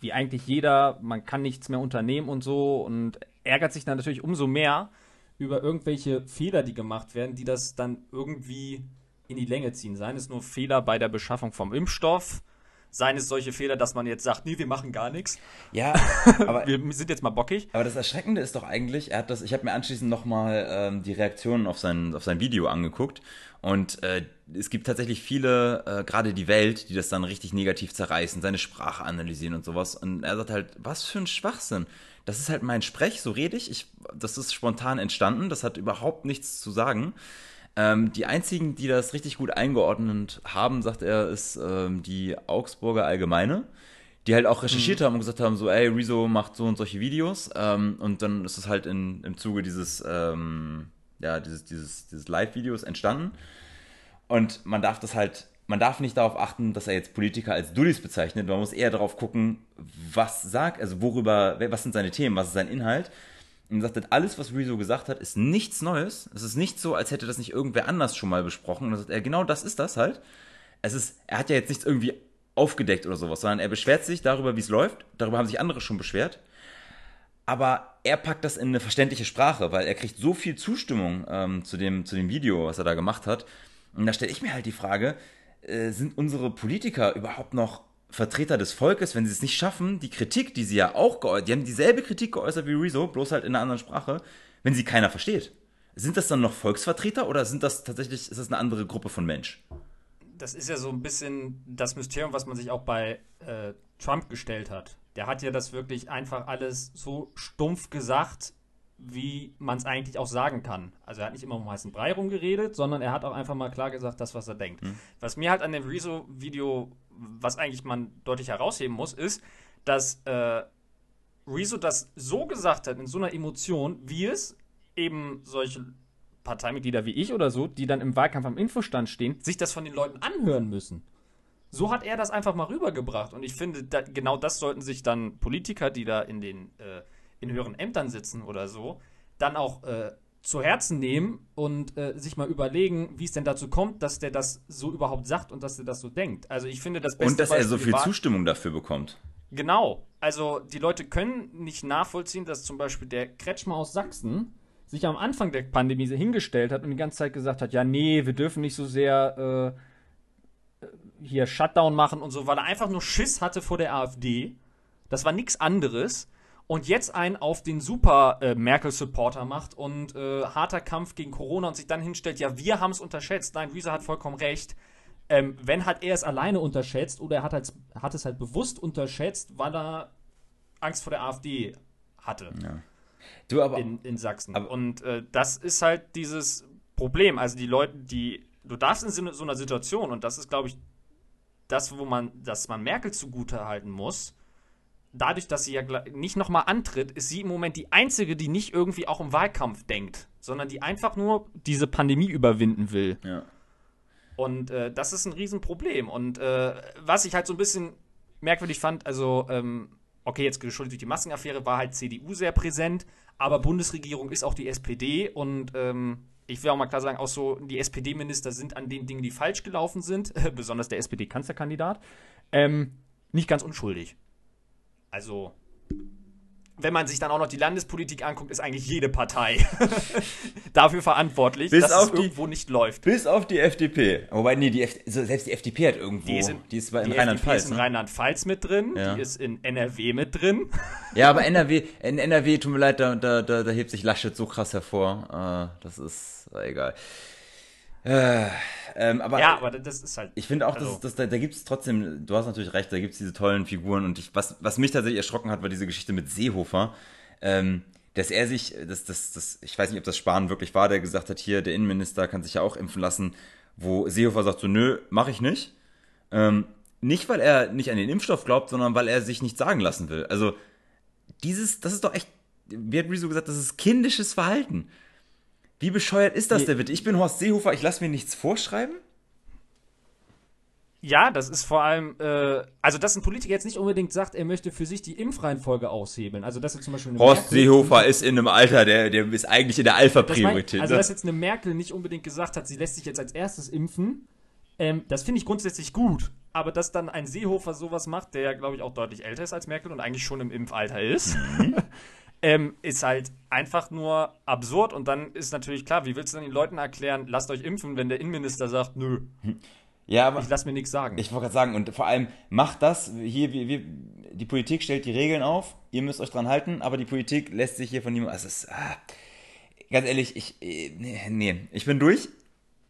wie eigentlich jeder, man kann nichts mehr unternehmen und so und ärgert sich dann natürlich umso mehr über irgendwelche Fehler, die gemacht werden, die das dann irgendwie in die Länge ziehen. Seien es nur Fehler bei der Beschaffung vom Impfstoff, seien es solche Fehler, dass man jetzt sagt, nee, wir machen gar nichts. Ja, aber wir sind jetzt mal bockig. Aber das Erschreckende ist doch eigentlich, er hat das, ich habe mir anschließend nochmal ähm, die Reaktionen auf sein, auf sein Video angeguckt und äh, es gibt tatsächlich viele, äh, gerade die Welt, die das dann richtig negativ zerreißen, seine Sprache analysieren und sowas. Und er sagt halt, was für ein Schwachsinn. Das ist halt mein Sprech, so rede ich. ich das ist spontan entstanden, das hat überhaupt nichts zu sagen. Ähm, die einzigen, die das richtig gut eingeordnet haben, sagt er, ist ähm, die Augsburger Allgemeine, die halt auch recherchiert mhm. haben und gesagt haben, so, ey, Rezo macht so und solche Videos. Ähm, und dann ist es halt in, im Zuge dieses, ähm, ja, dieses, dieses, dieses Live-Videos entstanden. Und man darf das halt, man darf nicht darauf achten, dass er jetzt Politiker als Dullis bezeichnet. Man muss eher darauf gucken, was sagt, also worüber, was sind seine Themen, was ist sein Inhalt. Und sagt, alles, was Rezo gesagt hat, ist nichts Neues. Es ist nicht so, als hätte das nicht irgendwer anders schon mal besprochen. Und dann sagt er, genau das ist das halt. Es ist, er hat ja jetzt nichts irgendwie aufgedeckt oder sowas, sondern er beschwert sich darüber, wie es läuft. Darüber haben sich andere schon beschwert. Aber er packt das in eine verständliche Sprache, weil er kriegt so viel Zustimmung ähm, zu, dem, zu dem Video, was er da gemacht hat. Und da stelle ich mir halt die Frage, äh, sind unsere Politiker überhaupt noch Vertreter des Volkes, wenn sie es nicht schaffen, die Kritik, die sie ja auch geäußert, die haben dieselbe Kritik geäußert wie Rezo, bloß halt in einer anderen Sprache, wenn sie keiner versteht. Sind das dann noch Volksvertreter oder sind das tatsächlich, ist das eine andere Gruppe von Mensch? Das ist ja so ein bisschen das Mysterium, was man sich auch bei äh, Trump gestellt hat. Der hat ja das wirklich einfach alles so stumpf gesagt, wie man es eigentlich auch sagen kann. Also er hat nicht immer um heißen Brei rumgeredet, sondern er hat auch einfach mal klar gesagt, das, was er denkt. Mhm. Was mir halt an dem Rezo-Video, was eigentlich man deutlich herausheben muss, ist, dass äh, Rezo das so gesagt hat, in so einer Emotion, wie es eben solche Parteimitglieder wie ich oder so, die dann im Wahlkampf am Infostand stehen, sich das von den Leuten anhören müssen. So hat er das einfach mal rübergebracht. Und ich finde, da, genau das sollten sich dann Politiker, die da in den äh, in höheren Ämtern sitzen oder so, dann auch äh, zu Herzen nehmen und äh, sich mal überlegen, wie es denn dazu kommt, dass der das so überhaupt sagt und dass der das so denkt. Also ich finde das Beste Und dass Beispiel er so viel war, Zustimmung dafür bekommt. Genau. Also die Leute können nicht nachvollziehen, dass zum Beispiel der Kretschmer aus Sachsen sich am Anfang der Pandemie hingestellt hat und die ganze Zeit gesagt hat, ja, nee, wir dürfen nicht so sehr äh, hier Shutdown machen und so, weil er einfach nur Schiss hatte vor der AfD. Das war nichts anderes und jetzt einen auf den super äh, Merkel-Supporter macht und äh, harter Kampf gegen Corona und sich dann hinstellt, ja, wir haben es unterschätzt. Nein, Rieser hat vollkommen recht. Ähm, wenn hat er es alleine unterschätzt oder er hat, halt, hat es halt bewusst unterschätzt, weil er Angst vor der AfD hatte. Ja. Du aber. In, in Sachsen. Aber, und äh, das ist halt dieses Problem. Also die Leute, die. Du darfst in so einer Situation, und das ist, glaube ich, das, wo man, dass man Merkel zugute halten muss, dadurch, dass sie ja nicht nochmal antritt, ist sie im Moment die Einzige, die nicht irgendwie auch im Wahlkampf denkt, sondern die einfach nur diese Pandemie überwinden will. Ja. Und äh, das ist ein Riesenproblem. Und äh, was ich halt so ein bisschen merkwürdig fand, also ähm, okay, jetzt geschuldet durch die Maskenaffäre war halt CDU sehr präsent, aber Bundesregierung ist auch die SPD und ähm, ich will auch mal klar sagen, auch so die SPD-Minister sind an den Dingen, die falsch gelaufen sind, besonders der SPD-Kanzlerkandidat, ähm, nicht ganz unschuldig. Also wenn man sich dann auch noch die Landespolitik anguckt, ist eigentlich jede Partei dafür verantwortlich, bis dass auf es die, irgendwo nicht läuft. Bis auf die FDP. Wobei, nee, die F selbst die FDP hat irgendwo. Die, sind, die ist in Rheinland-Pfalz. Die ist in ne? Rheinland-Pfalz mit drin, ja. die ist in NRW mit drin. ja, aber NRW, in NRW, tut mir leid, da, da, da, da hebt sich Laschet so krass hervor. Uh, das ist egal. Äh, ähm, aber, ja, aber das ist halt. Ich finde auch, also, dass, dass, da, da gibt es trotzdem, du hast natürlich recht, da gibt es diese tollen Figuren und ich, was, was mich tatsächlich erschrocken hat, war diese Geschichte mit Seehofer. Ähm, dass er sich, das, das, das, ich weiß nicht, ob das Spahn wirklich war, der gesagt hat, hier, der Innenminister kann sich ja auch impfen lassen, wo Seehofer sagt so, nö, mach ich nicht. Ähm, nicht, weil er nicht an den Impfstoff glaubt, sondern weil er sich nicht sagen lassen will. Also, dieses, das ist doch echt, wie hat Rezo gesagt, das ist kindisches Verhalten. Wie bescheuert ist das denn bitte? Ich bin Horst Seehofer, ich lasse mir nichts vorschreiben? Ja, das ist vor allem, äh, also dass ein Politiker jetzt nicht unbedingt sagt, er möchte für sich die Impfreihenfolge aushebeln. Also dass jetzt zum Beispiel Horst Merkel Seehofer ist in einem Alter, der, der ist eigentlich in der Alpha-Priorität. Also ne? dass jetzt eine Merkel nicht unbedingt gesagt hat, sie lässt sich jetzt als erstes impfen, ähm, das finde ich grundsätzlich gut. Aber dass dann ein Seehofer sowas macht, der ja, glaube ich, auch deutlich älter ist als Merkel und eigentlich schon im Impfalter ist, mhm. ähm, ist halt einfach nur absurd. Und dann ist natürlich klar, wie willst du dann den Leuten erklären, lasst euch impfen, wenn der Innenminister sagt, nö. Ja, aber ich lasse mir nichts sagen. Ich wollte gerade sagen, und vor allem macht das, hier, wir, wir, die Politik stellt die Regeln auf, ihr müsst euch dran halten, aber die Politik lässt sich hier von niemandem, also es ist, ah, ganz ehrlich, ich, äh, nee, ich bin durch.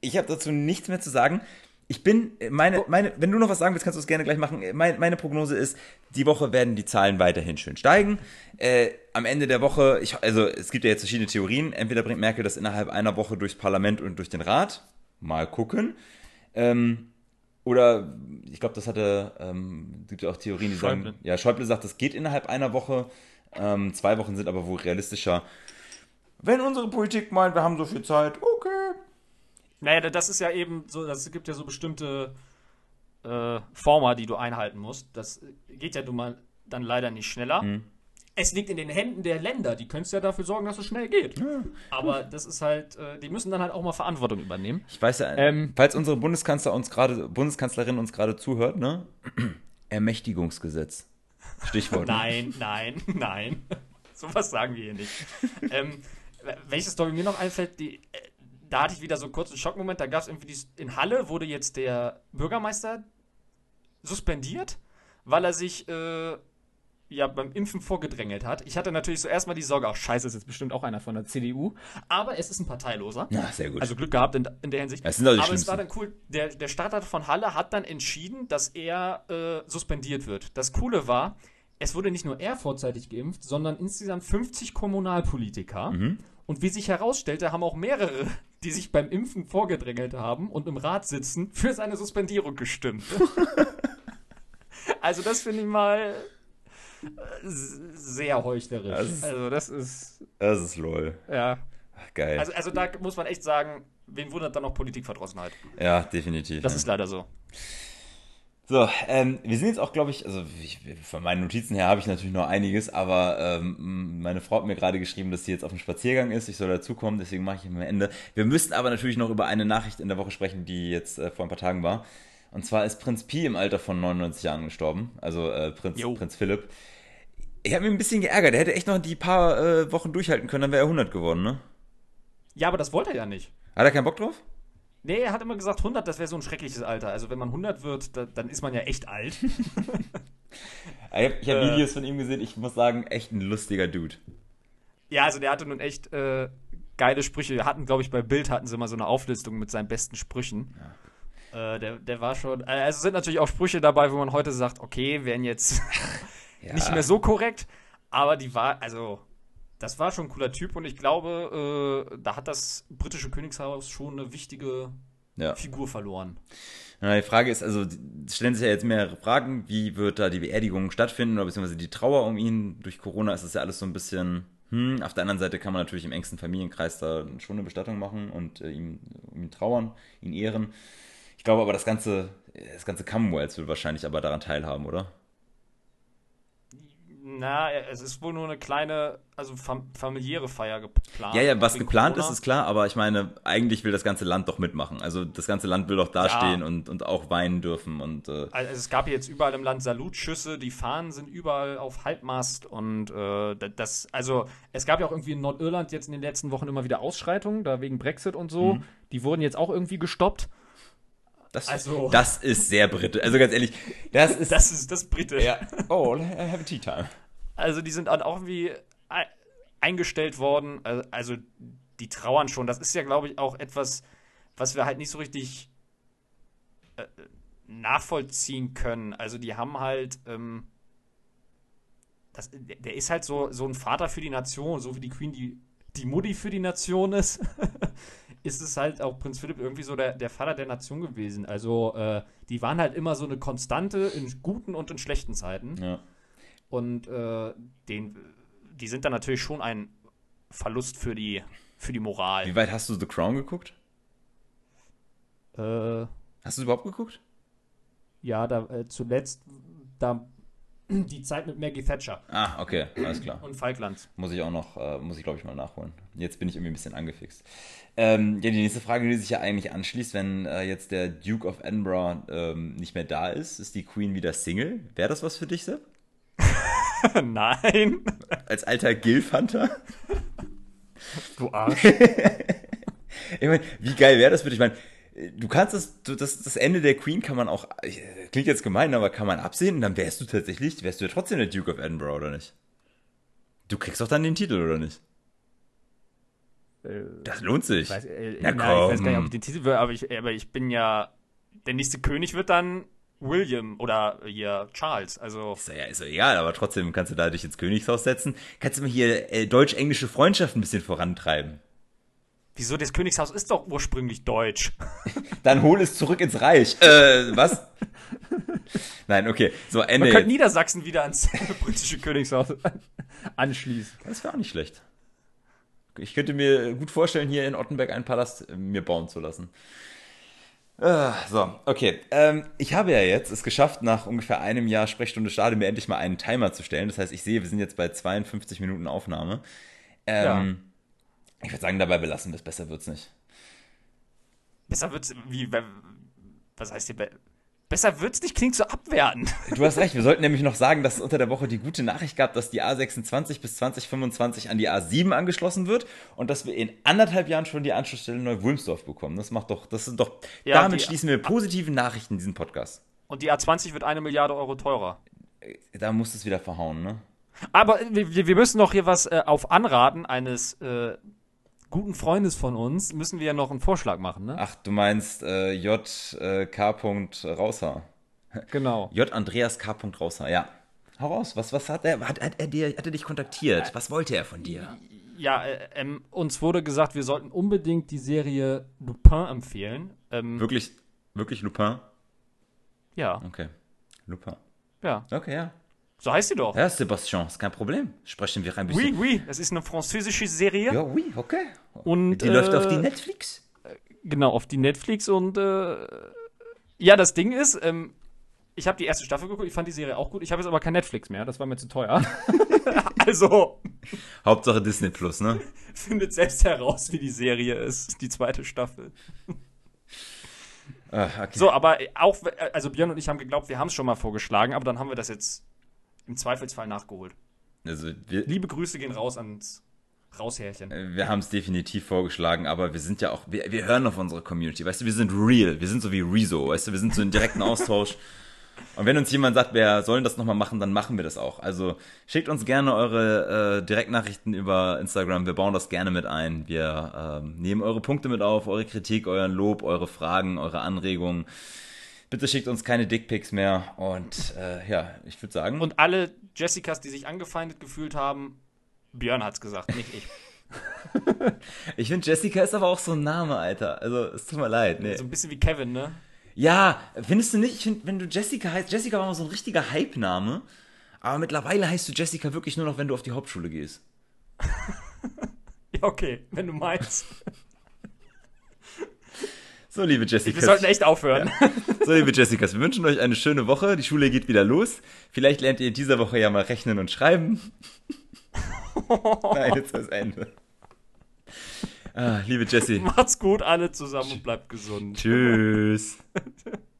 Ich habe dazu nichts mehr zu sagen. Ich bin, meine, meine, wenn du noch was sagen willst, kannst du es gerne gleich machen. Meine, meine Prognose ist, die Woche werden die Zahlen weiterhin schön steigen. Äh, am Ende der Woche, ich, also es gibt ja jetzt verschiedene Theorien. Entweder bringt Merkel das innerhalb einer Woche durchs Parlament und durch den Rat. Mal gucken. Ähm, oder ich glaube, das hatte, ähm, gibt ja auch Theorien, die Schäuble. sagen, ja, Schäuble sagt, das geht innerhalb einer Woche. Ähm, zwei Wochen sind aber wohl realistischer. Wenn unsere Politik meint, wir haben so viel Zeit, okay. Naja, das ist ja eben so, das gibt ja so bestimmte äh, Former, die du einhalten musst. Das geht ja nun mal dann leider nicht schneller. Mhm. Es liegt in den Händen der Länder, die können es ja dafür sorgen, dass es schnell geht. Ja, Aber das ist halt, äh, die müssen dann halt auch mal Verantwortung übernehmen. Ich weiß ja, ähm, falls unsere Bundeskanzler uns gerade, Bundeskanzlerin uns gerade zuhört, ne? Ermächtigungsgesetz. Stichwort. Ne? nein, nein, nein. Sowas sagen wir hier nicht. ähm, welche Story mir noch einfällt, die, äh, da hatte ich wieder so einen kurzen Schockmoment. Da gab es irgendwie die, in Halle wurde jetzt der Bürgermeister suspendiert, weil er sich äh, ja beim Impfen vorgedrängelt hat. Ich hatte natürlich so erstmal die Sorge, ach scheiße, ist jetzt bestimmt auch einer von der CDU. Aber es ist ein Parteiloser. Ja, sehr gut. Also Glück gehabt in, in der Hinsicht. Das sind aber es war dann cool, der, der Stadtrat von Halle hat dann entschieden, dass er äh, suspendiert wird. Das Coole war, es wurde nicht nur er vorzeitig geimpft, sondern insgesamt 50 Kommunalpolitiker. Mhm. Und wie sich herausstellte, haben auch mehrere, die sich beim Impfen vorgedrängelt haben und im Rat sitzen, für seine Suspendierung gestimmt. also das finde ich mal sehr heuchlerisch. Das also das ist. Das ist lol. Ja. Ach, geil. Also, also da muss man echt sagen, wen wundert dann noch Politikverdrossenheit? Ja, definitiv. Das ja. ist leider so. So, ähm, wir sind jetzt auch, glaube ich, also ich, von meinen Notizen her habe ich natürlich noch einiges, aber ähm, meine Frau hat mir gerade geschrieben, dass sie jetzt auf dem Spaziergang ist. Ich soll dazukommen, deswegen mache ich am Ende. Wir müssten aber natürlich noch über eine Nachricht in der Woche sprechen, die jetzt äh, vor ein paar Tagen war. Und zwar ist Prinz Pi im Alter von 99 Jahren gestorben, also äh, Prinz, Prinz Philipp. Ich habe mich ein bisschen geärgert. Er hätte echt noch die paar äh, Wochen durchhalten können, dann wäre er 100 geworden, ne? Ja, aber das wollte er ja nicht. Hat er keinen Bock drauf? Nee, er hat immer gesagt, 100, das wäre so ein schreckliches Alter. Also wenn man 100 wird, da, dann ist man ja echt alt. ich habe hab äh, Videos von ihm gesehen, ich muss sagen, echt ein lustiger Dude. Ja, also der hatte nun echt äh, geile Sprüche. Wir hatten, glaube ich, bei Bild hatten sie mal so eine Auflistung mit seinen besten Sprüchen. Ja. Äh, der, der war schon. Äh, also sind natürlich auch Sprüche dabei, wo man heute sagt, okay, wären jetzt ja. nicht mehr so korrekt, aber die war, also, das war schon ein cooler Typ und ich glaube, äh, da hat das britische Königshaus schon eine wichtige ja. Figur verloren. Ja, die Frage ist, also stellen sich ja jetzt mehrere Fragen, wie wird da die Beerdigung stattfinden oder beziehungsweise die Trauer um ihn? Durch Corona ist das ja alles so ein bisschen, hm, auf der anderen Seite kann man natürlich im engsten Familienkreis da schon eine Bestattung machen und äh, ihm, um ihn trauern, ihn ehren. Ich glaube aber, das ganze, das ganze Commonwealth will wahrscheinlich aber daran teilhaben, oder? Na, es ist wohl nur eine kleine, also fam familiäre Feier geplant. Ja, ja, was geplant Corona. ist, ist klar, aber ich meine, eigentlich will das ganze Land doch mitmachen. Also das ganze Land will doch dastehen ja. und, und auch weinen dürfen. Und, äh also es gab jetzt überall im Land Salutschüsse, die Fahnen sind überall auf Halbmast und äh, das, also es gab ja auch irgendwie in Nordirland jetzt in den letzten Wochen immer wieder Ausschreitungen, da wegen Brexit und so. Mhm. Die wurden jetzt auch irgendwie gestoppt. Das, also, das ist sehr britisch. Also ganz ehrlich, das ist. Das ist das britisch. Ja. Oh, have a tea time. Also die sind auch irgendwie eingestellt worden. Also die trauern schon. Das ist ja, glaube ich, auch etwas, was wir halt nicht so richtig äh, nachvollziehen können. Also die haben halt. Ähm, das, der ist halt so, so ein Vater für die Nation, so wie die Queen die, die Mutti für die Nation ist. ist es halt auch Prinz Philipp irgendwie so der, der Vater der Nation gewesen. Also äh, die waren halt immer so eine Konstante in guten und in schlechten Zeiten. Ja. Und äh, den, die sind dann natürlich schon ein Verlust für die, für die Moral. Wie weit hast du The Crown geguckt? Äh, hast du es überhaupt geguckt? Ja, da äh, zuletzt da die Zeit mit Maggie Thatcher. Ah, okay, alles klar. Und Falkland. Muss ich auch noch, äh, muss ich glaube ich mal nachholen. Jetzt bin ich irgendwie ein bisschen angefixt. Ähm, ja, die nächste Frage, die sich ja eigentlich anschließt, wenn äh, jetzt der Duke of Edinburgh ähm, nicht mehr da ist, ist die Queen wieder Single. Wäre das was für dich, Sepp? Nein. Als alter Gilfhunter? Du Arsch. ich meine, wie geil wäre das für dich? Ich meine, du kannst das, das, das Ende der Queen kann man auch, klingt jetzt gemein, aber kann man absehen und dann wärst du tatsächlich, wärst du ja trotzdem der Duke of Edinburgh, oder nicht? Du kriegst doch dann den Titel, oder nicht? Äh, das lohnt sich. Ich weiß, äh, Na, nein, ich weiß gar nicht, ob ich den Titel will, aber ich, aber ich bin ja, der nächste König wird dann William oder hier Charles. Also ist ja, ist ja egal, aber trotzdem kannst du da dich ins Königshaus setzen. Kannst du mal hier äh, deutsch-englische Freundschaft ein bisschen vorantreiben. Wieso? Das Königshaus ist doch ursprünglich deutsch. Dann hol es zurück ins Reich. Äh, was? Nein, okay. So, Ende. Man könnte Niedersachsen wieder ans britische Königshaus anschließen. Das wäre auch nicht schlecht. Ich könnte mir gut vorstellen, hier in Ottenberg einen Palast äh, mir bauen zu lassen. Uh, so, okay. Ähm, ich habe ja jetzt es geschafft, nach ungefähr einem Jahr Sprechstunde Stade mir endlich mal einen Timer zu stellen. Das heißt, ich sehe, wir sind jetzt bei 52 Minuten Aufnahme. Ähm, ja. Ich würde sagen, dabei belassen wir es. Besser wird's nicht. Besser wird's, wie, was heißt hier, Besser wird's nicht, klingt so abwertend. Du hast recht, wir sollten nämlich noch sagen, dass es unter der Woche die gute Nachricht gab, dass die A26 bis 2025 an die A7 angeschlossen wird und dass wir in anderthalb Jahren schon die Anschlussstelle Neu-Wulmsdorf bekommen. Das macht doch, das sind doch, ja, damit schließen wir positive Nachrichten in diesem Podcast. Und die A20 wird eine Milliarde Euro teurer. Äh, da muss es wieder verhauen, ne? Aber wir, wir müssen noch hier was äh, auf Anraten eines äh, guten Freundes von uns müssen wir ja noch einen Vorschlag machen, ne? Ach, du meinst äh, J.K. Äh, Rausser. Genau. J. Andreas K. Rausser, ja. Hau raus, was, was hat er, hat, hat, er dir, hat er dich kontaktiert? Was wollte er von dir? Ja, äh, ähm, uns wurde gesagt, wir sollten unbedingt die Serie Lupin empfehlen. Ähm, wirklich, wirklich Lupin? Ja. Okay. Lupin. Ja. Okay, ja. So heißt sie doch. Ja, Sebastian, ist kein Problem. Sprechen wir ein bisschen. Oui, oui, es ist eine französische Serie. Ja, oui, okay. Und, die äh, läuft auf die Netflix. Genau, auf die Netflix und äh, ja, das Ding ist, ähm, ich habe die erste Staffel geguckt, ich fand die Serie auch gut. Ich habe jetzt aber kein Netflix mehr, das war mir zu teuer. also. Hauptsache Disney Plus, ne? Findet selbst heraus, wie die Serie ist, die zweite Staffel. Ah, okay. So, aber auch, also Björn und ich haben geglaubt, wir haben es schon mal vorgeschlagen, aber dann haben wir das jetzt im Zweifelsfall nachgeholt. Also Liebe Grüße gehen raus ans Raushärchen. Äh, wir haben es definitiv vorgeschlagen, aber wir sind ja auch, wir, wir hören auf unsere Community, weißt du, wir sind real, wir sind so wie Rezo, weißt du, wir sind so in direkten Austausch. Und wenn uns jemand sagt, wir sollen das nochmal machen, dann machen wir das auch. Also schickt uns gerne eure äh, Direktnachrichten über Instagram. Wir bauen das gerne mit ein. Wir äh, nehmen eure Punkte mit auf, eure Kritik, euren Lob, eure Fragen, eure Anregungen. Bitte schickt uns keine Dickpics mehr. Und äh, ja, ich würde sagen. Und alle Jessicas, die sich angefeindet gefühlt haben, Björn hat's gesagt, nicht ich. ich finde, Jessica ist aber auch so ein Name, Alter. Also, es tut mir leid. Nee. So ein bisschen wie Kevin, ne? Ja, findest du nicht? Ich finde, wenn du Jessica heißt, Jessica war mal so ein richtiger Hype-Name. Aber mittlerweile heißt du Jessica wirklich nur noch, wenn du auf die Hauptschule gehst. ja, okay, wenn du meinst. So, liebe Jessica. Wir sollten echt aufhören. Ja. So, liebe Jessica, wir wünschen euch eine schöne Woche. Die Schule geht wieder los. Vielleicht lernt ihr in dieser Woche ja mal rechnen und schreiben. Nein, jetzt ist das Ende. Ah, liebe Jessie. Macht's gut alle zusammen und bleibt gesund. Tschüss.